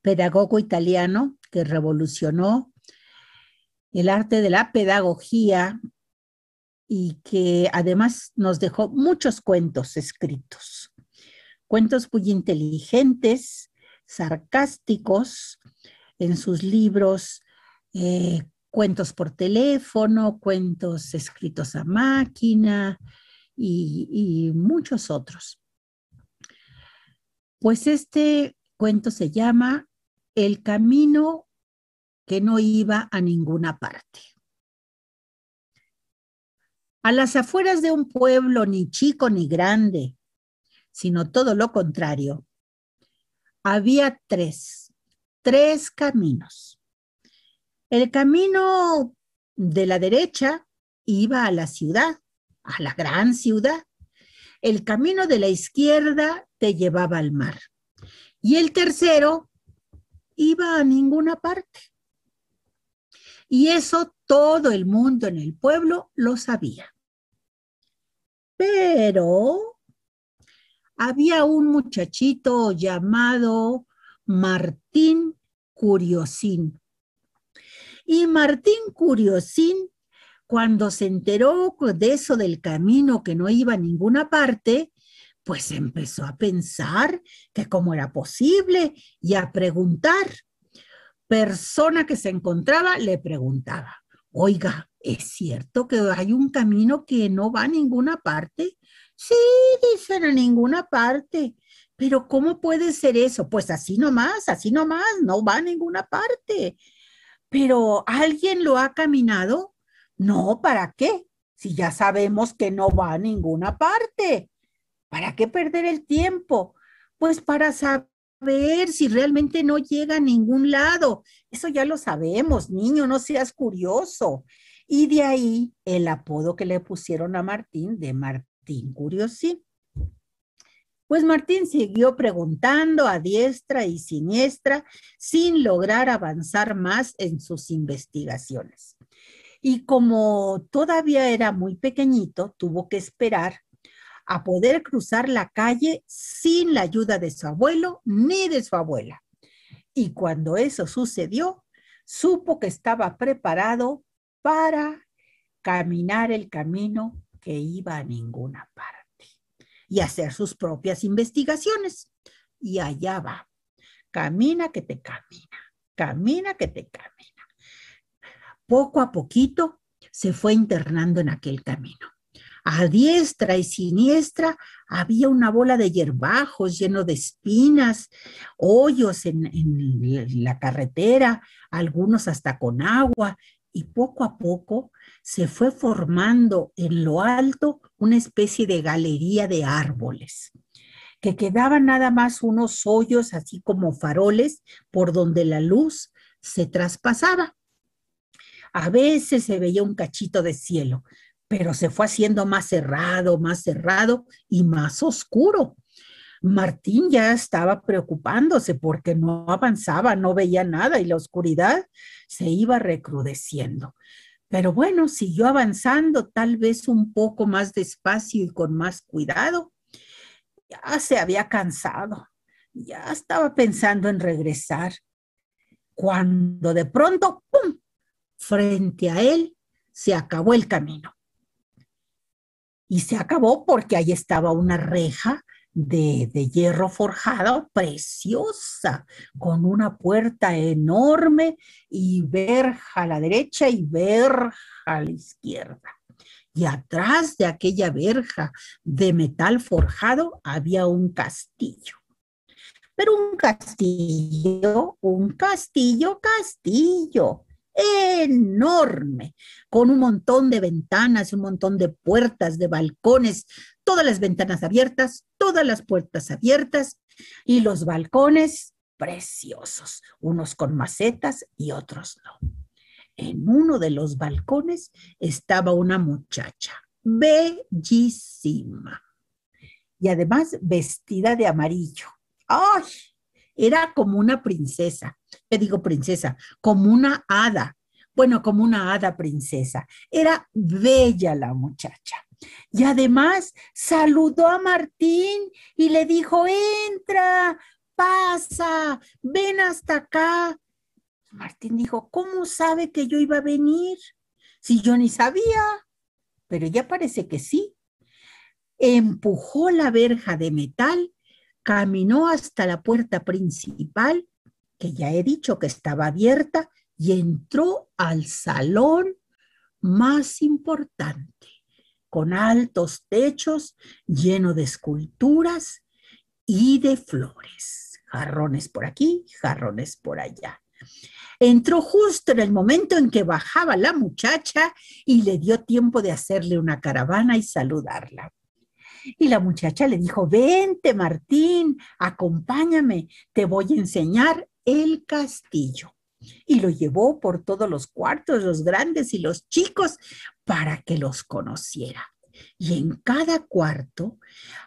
pedagogo italiano que revolucionó el arte de la pedagogía y que además nos dejó muchos cuentos escritos. Cuentos muy inteligentes, sarcásticos, en sus libros eh, cuentos por teléfono, cuentos escritos a máquina y, muchos otros. Pues este cuento se llama El camino que no iba a ninguna parte. A las afueras de un pueblo ni chico ni grande, sino todo lo contrario, había tres, tres caminos. El camino de la derecha iba a la ciudad, a la gran ciudad. El camino de la izquierda te llevaba al mar. Y el tercero iba a ninguna parte. Y eso todo el mundo en el pueblo lo sabía. Pero había un muchachito llamado Martín Curiosín y Martín Curiosín, cuando se enteró de eso del camino que no iba a ninguna parte, pues empezó a pensar que cómo era posible y a preguntar. Persona que se encontraba le preguntaba, oiga, ¿es cierto que hay un camino que no va a ninguna parte? Sí, dicen a ninguna parte. Pero ¿cómo puede ser eso? Pues así nomás, así nomás, no va a ninguna parte pero ¿alguien lo ha caminado? No, ¿para qué? Si ya sabemos que no va a ninguna parte. ¿Para qué perder el tiempo? Pues para saber si realmente no llega a ningún lado. Eso ya lo sabemos, niño, no seas curioso. Y de ahí el apodo que le pusieron a Martín de Martín Curiosín. Pues Martín siguió preguntando a diestra y siniestra sin lograr avanzar más en sus investigaciones. Y como todavía era muy pequeñito, tuvo que esperar a poder cruzar la calle sin la ayuda de su abuelo ni de su abuela. Y cuando eso sucedió, supo que estaba preparado para caminar el camino que iba a ninguna parte y hacer sus propias investigaciones. Y allá va. Camina que te camina, camina que te camina. Poco a poquito se fue internando en aquel camino. A diestra y siniestra había una bola de hierbajos lleno de espinas, hoyos en, en la carretera, algunos hasta con agua, y poco a poco se fue formando en lo alto una especie de galería de árboles. que quedaban nada más unos hoyos así como faroles por donde la luz se traspasaba. A veces se veía un cachito de cielo, pero se fue haciendo más cerrado, más cerrado y más oscuro. Martín ya estaba preocupándose porque no avanzaba, no veía nada y la oscuridad se iba recrudeciendo. Pero bueno, siguió avanzando, tal vez un poco más despacio y con más cuidado. Ya se había cansado, ya estaba pensando en regresar, cuando de pronto, ¡pum!, frente a él se acabó el camino. Y se acabó porque ahí estaba una reja de, hierro forjado preciosa, con una puerta enorme y verja a la derecha y verja a la izquierda. Y atrás de aquella verja de metal forjado había un castillo. Pero un castillo, un castillo, castillo enorme, con un montón de ventanas, un montón de puertas, de balcones, todas las ventanas abiertas, todas las puertas abiertas y los balcones preciosos, unos con macetas y otros no. En uno de los balcones estaba una muchacha bellísima y además vestida de amarillo. ¡Ay! Era como una princesa. ¿Qué digo princesa? Como una hada. Bueno, como una hada princesa. Era bella la muchacha. Y además saludó a Martín y le dijo, entra, pasa, ven hasta acá. Martín dijo, ¿cómo sabe que yo iba a venir? Si yo ni sabía. Pero ya parece que sí. Empujó la verja de metal caminó hasta la puerta principal, que ya he dicho que estaba abierta, y entró al salón más importante, con altos techos, lleno de esculturas y de flores. Jarrones por aquí, jarrones por allá. Entró justo en el momento en que bajaba la muchacha y le dio tiempo de hacerle una caravana y saludarla. Y la muchacha le dijo, vente Martín, acompáñame, te voy a enseñar el castillo. Y lo llevó por todos los cuartos, los grandes y los chicos, para que los conociera. Y en cada cuarto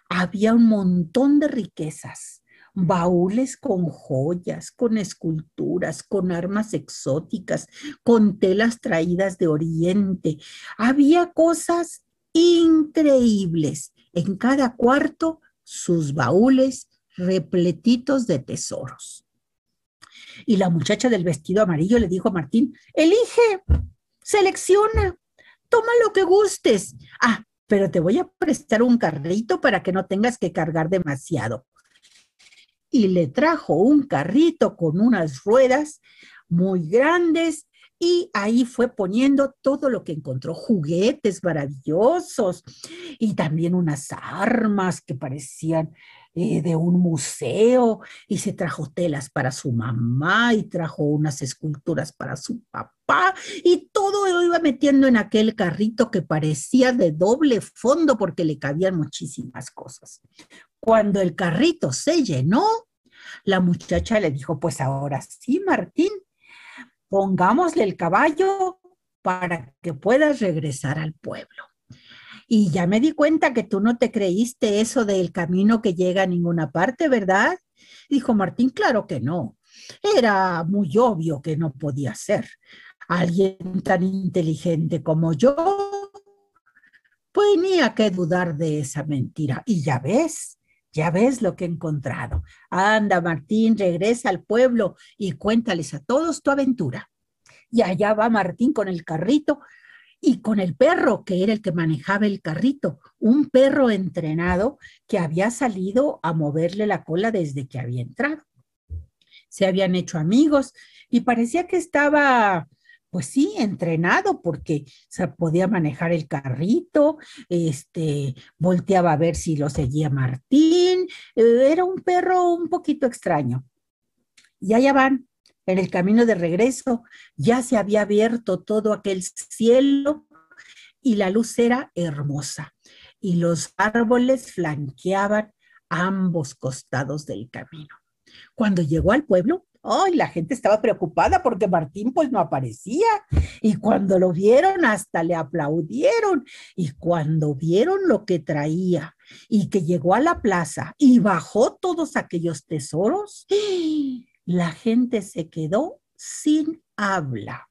había un montón de riquezas, baúles con joyas, con esculturas, con armas exóticas, con telas traídas de Oriente. Había cosas increíbles en cada cuarto sus baúles repletitos de tesoros. Y la muchacha del vestido amarillo le dijo a Martín, elige, selecciona, toma lo que gustes. Ah, pero te voy a prestar un carrito para que no tengas que cargar demasiado. Y le trajo un carrito con unas ruedas muy grandes y ahí fue poniendo todo lo que encontró, juguetes maravillosos y también unas armas que parecían eh, de un museo y se trajo telas para su mamá y trajo unas esculturas para su papá y todo lo iba metiendo en aquel carrito que parecía de doble fondo porque le cabían muchísimas cosas. Cuando el carrito se llenó, la muchacha le dijo, pues ahora sí, Martín, pongámosle el caballo para que puedas regresar al pueblo. Y ya me di cuenta que tú no te creíste eso del camino que llega a ninguna parte, ¿verdad? Dijo Martín, claro que no. Era muy obvio que no podía ser. Alguien tan inteligente como yo tenía que dudar de esa mentira. Y ya ves, ya ves lo que he encontrado. Anda, Martín, regresa al pueblo y cuéntales a todos tu aventura. Y allá va Martín con el carrito y con el perro, que era el que manejaba el carrito, un perro entrenado que había salido a moverle la cola desde que había entrado. Se habían hecho amigos y parecía que estaba pues sí, entrenado porque se podía manejar el carrito, este, volteaba a ver si lo seguía Martín, eh, era un perro un poquito extraño. Y allá van, en el camino de regreso, ya se había abierto todo aquel cielo y la luz era hermosa y los árboles flanqueaban ambos costados del camino. Cuando llegó al pueblo, ¡ay! la gente estaba preocupada porque Martín pues no aparecía. Y cuando lo vieron, hasta le aplaudieron. Y cuando vieron lo que traía y que llegó a la plaza y bajó todos aquellos tesoros, la gente se quedó sin habla.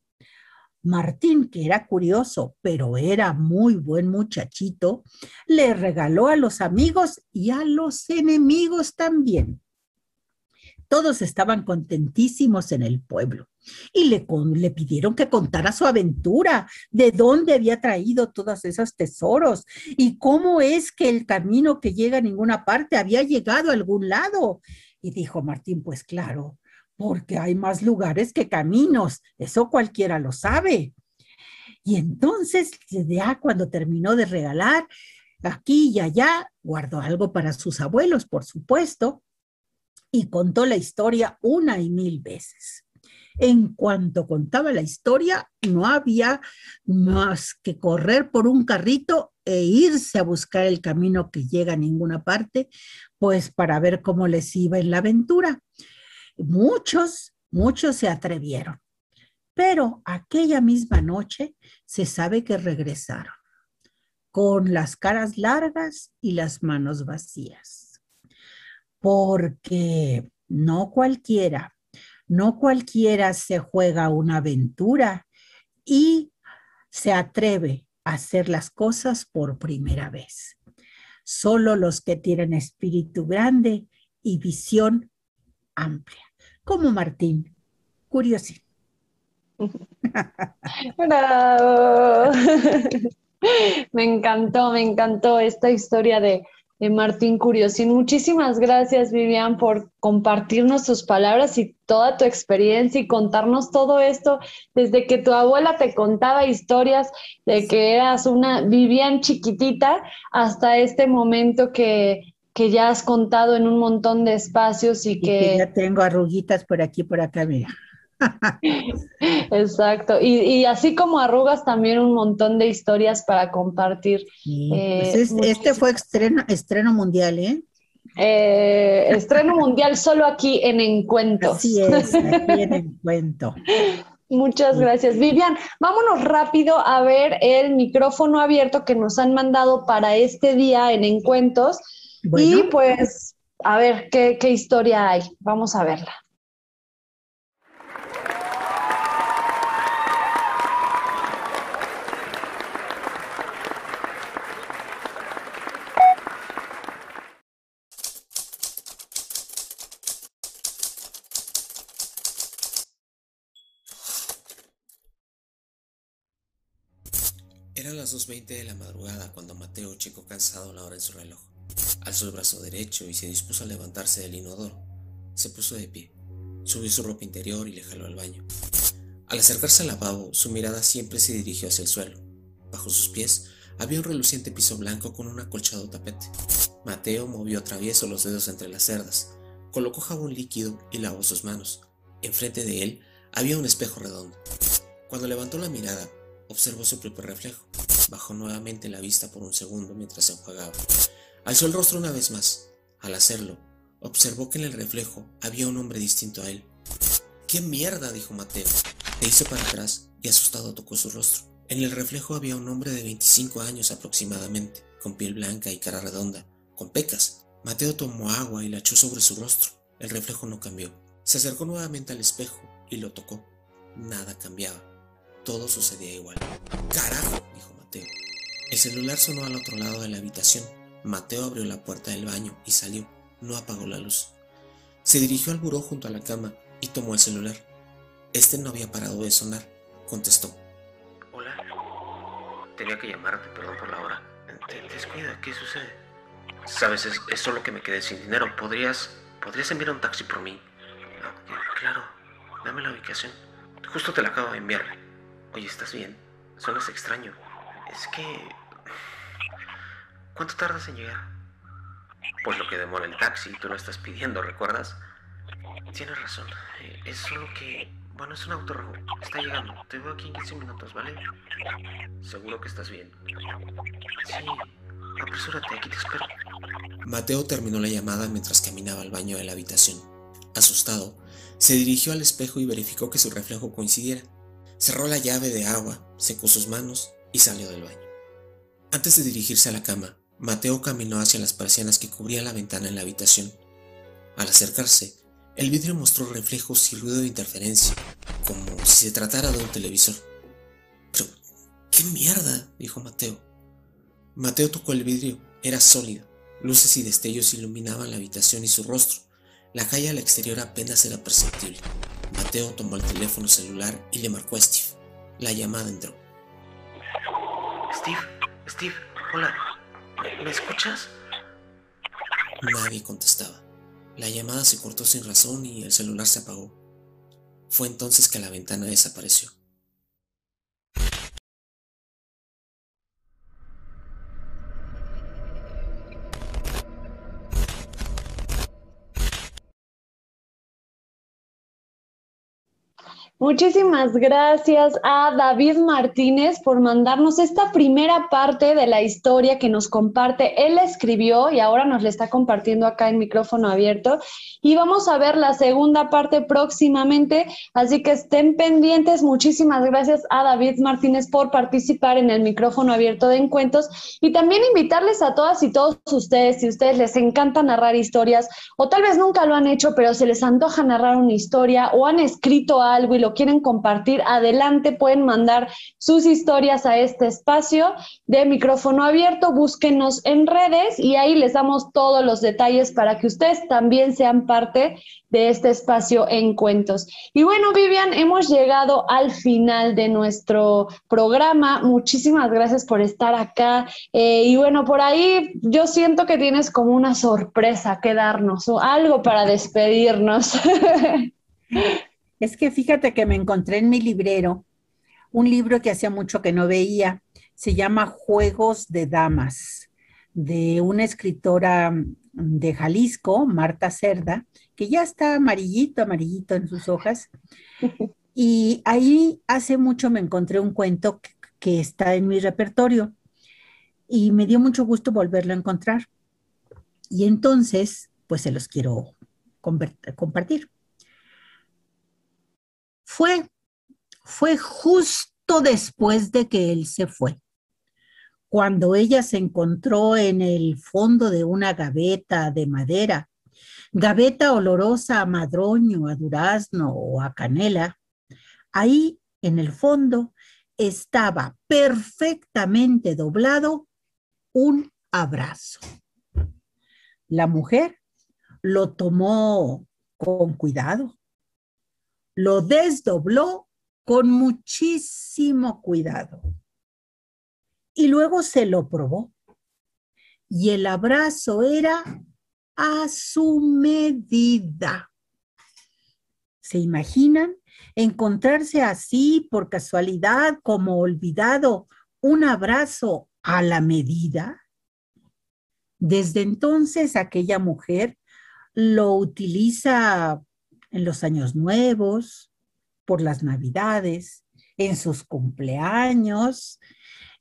Martín, que era curioso, pero era muy buen muchachito, le regaló a los amigos y a los enemigos también. Todos estaban contentísimos en el pueblo y le, le, pidieron que contara su aventura, de dónde había traído todos esos tesoros y cómo es que el camino que llega a ninguna parte había llegado a algún lado. Y dijo Martín, pues claro, porque hay más lugares que caminos, eso cualquiera lo sabe. Y entonces, ya cuando terminó de regalar, aquí y allá, guardó algo para sus abuelos, por supuesto, y contó la historia una y mil veces. En cuanto contaba la historia, no había más que correr por un carrito e irse a buscar el camino que llega a ninguna parte, pues para ver cómo les iba en la aventura. Muchos, muchos se atrevieron, pero aquella misma noche se sabe que regresaron con las caras largas y las manos vacías porque no cualquiera, no cualquiera se juega una aventura y se atreve a hacer las cosas por primera vez. Solo los que tienen espíritu grande y visión amplia, como Martín, curiosín. <laughs> me encantó, me encantó esta historia de, de Martín Curiosín. Muchísimas gracias, Vivian, por compartirnos tus palabras y toda tu experiencia y contarnos todo esto desde que tu abuela te contaba historias de que eras una Vivian chiquitita hasta este momento que, ya has contado en un montón de espacios y, que... Ya tengo arruguitas por aquí, por acá, mira. <laughs> Exacto. Y, así como arrugas, también un montón de historias para compartir. Pues eh, este fue estreno, estreno mundial, ¿eh? ¿eh? estreno mundial solo aquí en Encuentro. Sí, es, aquí en Encuentro. <laughs> Muchas gracias. Vivian, vámonos rápido a ver el micrófono abierto que nos han mandado para este día en Encuentros. Y pues, a ver qué, qué historia hay. Vamos a verla. Eran las 2.20 de la madrugada cuando Mateo checó cansado la hora en su reloj. Alzó el brazo derecho y se dispuso a levantarse del inodoro. Se puso de pie, subió su ropa interior y le jaló al baño. Al acercarse al lavabo, su mirada siempre se dirigió hacia el suelo. Bajo sus pies había un reluciente piso blanco con un acolchado tapete. Mateo movió travieso los dedos entre las cerdas, colocó jabón líquido y lavó sus manos. Enfrente de él había un espejo redondo. Cuando levantó la mirada, observó su propio reflejo. Bajó nuevamente la vista por un segundo mientras se enjuagaba. Alzó el rostro una vez más. Al hacerlo, observó que en el reflejo había un hombre distinto a él. ¡Qué mierda! dijo Mateo. Le hizo para atrás y asustado tocó su rostro. En el reflejo había un hombre de 25 años aproximadamente, con piel blanca y cara redonda, con pecas. Mateo tomó agua y la echó sobre su rostro. El reflejo no cambió. Se acercó nuevamente al espejo y lo tocó. Nada cambiaba. Todo sucedía igual. ¡Carajo! dijo Mateo. El celular sonó al otro lado de la habitación. Mateo abrió la puerta del baño y salió. No apagó la luz. Se dirigió al buró junto a la cama y tomó el celular. Este no había parado de sonar. Contestó. Hola. Tenía que llamarte, perdón por la hora. descuida, ¿qué sucede? Sabes, es, solo que me quedé sin dinero. ¿Podrías, podrías enviar un taxi por mí? Ah, claro, dame la ubicación. Justo te la acabo de enviar. Oye, ¿estás bien? Suenas extraño. Es que... ¿Cuánto tardas en llegar? Pues lo que demora el taxi, tú no estás pidiendo, ¿recuerdas? Tienes razón. Eh, es solo que... Bueno, es un auto rojo. Está llegando. Te veo aquí en 15 minutos, ¿vale? Seguro que estás bien. Sí. apresúrate, aquí te espero. Mateo terminó la llamada mientras caminaba al baño de la habitación. Asustado, se dirigió al espejo y verificó que su reflejo coincidiera. Cerró la llave de agua, secó sus manos y salió del baño. Antes de dirigirse a la cama, Mateo caminó hacia las persianas que cubrían la ventana en la habitación. Al acercarse, el vidrio mostró reflejos y ruido de interferencia, como si se tratara de un televisor. Pero, ¿qué mierda? dijo Mateo. Mateo tocó el vidrio, era sólido. Luces y destellos iluminaban la habitación y su rostro. La calle al exterior apenas era perceptible. Mateo tomó el teléfono celular y le marcó a Steve. La llamada entró. Steve, Steve, hola. ¿Me escuchas? Nadie contestaba. La llamada se cortó sin razón y el celular se apagó. Fue entonces que la ventana desapareció. Muchísimas gracias a David Martínez por mandarnos esta primera parte de la historia que nos comparte. Él escribió y ahora nos la está compartiendo acá en micrófono abierto. Y vamos a ver la segunda parte próximamente, así que estén pendientes. Muchísimas gracias a David Martínez por participar en el micrófono abierto de encuentros y también invitarles a todas y todos ustedes, si ustedes les encanta narrar historias o tal vez nunca lo han hecho, pero se les antoja narrar una historia o han escrito algo y lo quieren compartir, adelante, pueden mandar sus historias a este espacio de micrófono abierto, búsquenos en redes y ahí les damos todos los detalles para que ustedes también sean parte de este espacio en cuentos. Y bueno, Vivian, hemos llegado al final de nuestro programa. Muchísimas gracias por estar acá. Eh, y bueno, por ahí yo siento que tienes como una sorpresa que darnos o algo para despedirnos. <laughs> Es que fíjate que me encontré en mi librero un libro que hacía mucho que no veía. Se llama Juegos de Damas, de una escritora de Jalisco, Marta Cerda, que ya está amarillito, amarillito en sus hojas. <laughs> Y ahí hace mucho me encontré un cuento que, que está en mi repertorio y me dio mucho gusto volverlo a encontrar. Y entonces, pues se los quiero compartir fue, fue justo después de que él se fue, cuando ella se encontró en el fondo de una gaveta de madera, gaveta olorosa a madroño, a durazno o a canela. Ahí en el fondo estaba perfectamente doblado un abrazo. La mujer lo tomó con cuidado lo desdobló con muchísimo cuidado y luego se lo probó. Y el abrazo era a su medida. ¿Se imaginan encontrarse así por casualidad como olvidado un abrazo a la medida? Desde entonces aquella mujer lo utiliza en los años nuevos, por las navidades, en sus cumpleaños,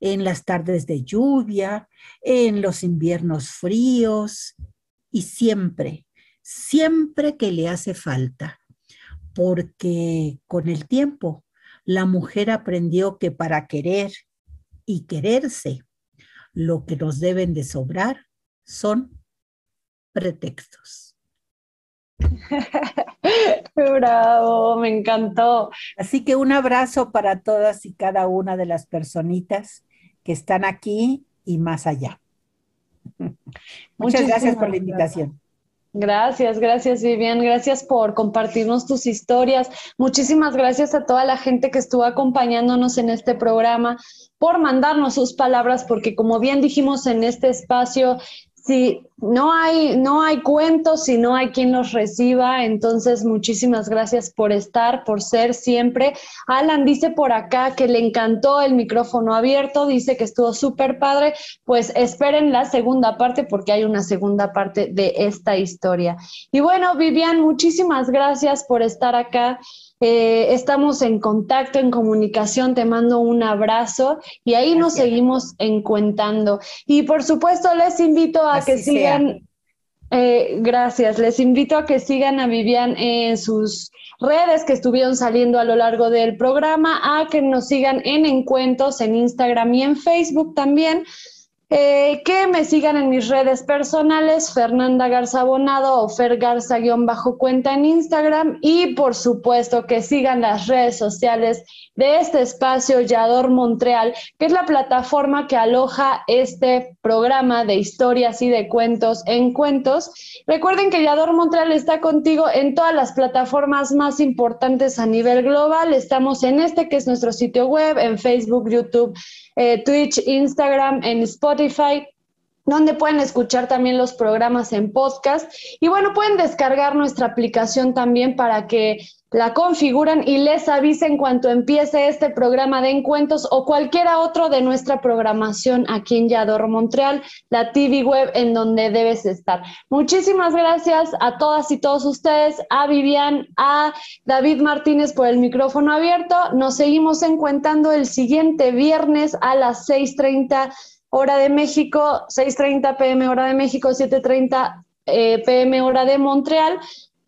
en las tardes de lluvia, en los inviernos fríos y siempre, siempre que le hace falta, porque con el tiempo la mujer aprendió que para querer y quererse, lo que nos deben de sobrar son pretextos. <laughs> Bravo, me encantó. Así que un abrazo para todas y cada una de las personitas que están aquí y más allá. <laughs> Muchas gracias por la invitación. Gracias, gracias Vivian, gracias por compartirnos tus historias. Muchísimas gracias a toda la gente que estuvo acompañándonos en este programa, por mandarnos sus palabras, porque como bien dijimos en este espacio, si no hay, no hay cuentos, si no hay quien los reciba, entonces muchísimas gracias por estar, por ser siempre. Alan dice por acá que le encantó el micrófono abierto, dice que estuvo súper padre, pues esperen la segunda parte porque hay una segunda parte de esta historia. Y bueno, Vivian, muchísimas gracias por estar acá. Eh, estamos en contacto, en comunicación, te mando un abrazo y ahí nos seguimos encuentando. Y por supuesto les invito a que sigan, eh, gracias, les invito a que sigan a Vivian en sus redes que estuvieron saliendo a lo largo del programa, a que nos sigan en encuentros en Instagram y en Facebook también. Eh, que me sigan en mis redes personales, Fernanda Garza Bonado o Fer Garza-bajo cuenta en Instagram y por supuesto que sigan las redes sociales de este espacio Yador Montreal, que es la plataforma que aloja este programa de historias y de cuentos en cuentos. Recuerden que Yador Montreal está contigo en todas las plataformas más importantes a nivel global. Estamos en este que es nuestro sitio web, en Facebook, YouTube eh, Twitch, Instagram, en Spotify donde pueden escuchar también los programas en podcast. Y bueno, pueden descargar nuestra aplicación también para que la configuran y les avisen cuando empiece este programa de encuentros o cualquiera otro de nuestra programación aquí en Yador Montreal, la TV web en donde debes estar. Muchísimas gracias a todas y todos ustedes, a Vivian, a David Martínez por el micrófono abierto. Nos seguimos encuentando el siguiente viernes a las 6.30 hora de México, 6.30 pm hora de México, 7.30 eh, pm hora de Montreal.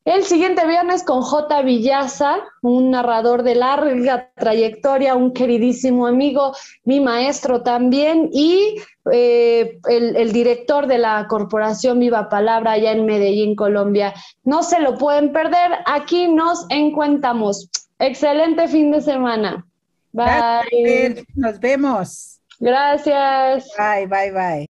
El siguiente viernes con J. Villaza, un narrador de larga trayectoria, un queridísimo amigo, mi maestro también, y eh, el, director de la corporación Viva Palabra allá en Medellín, Colombia. No se lo pueden perder, aquí nos encuentamos. Excelente fin de semana. Bye. Nos vemos. Gracias. Bye, bye, bye.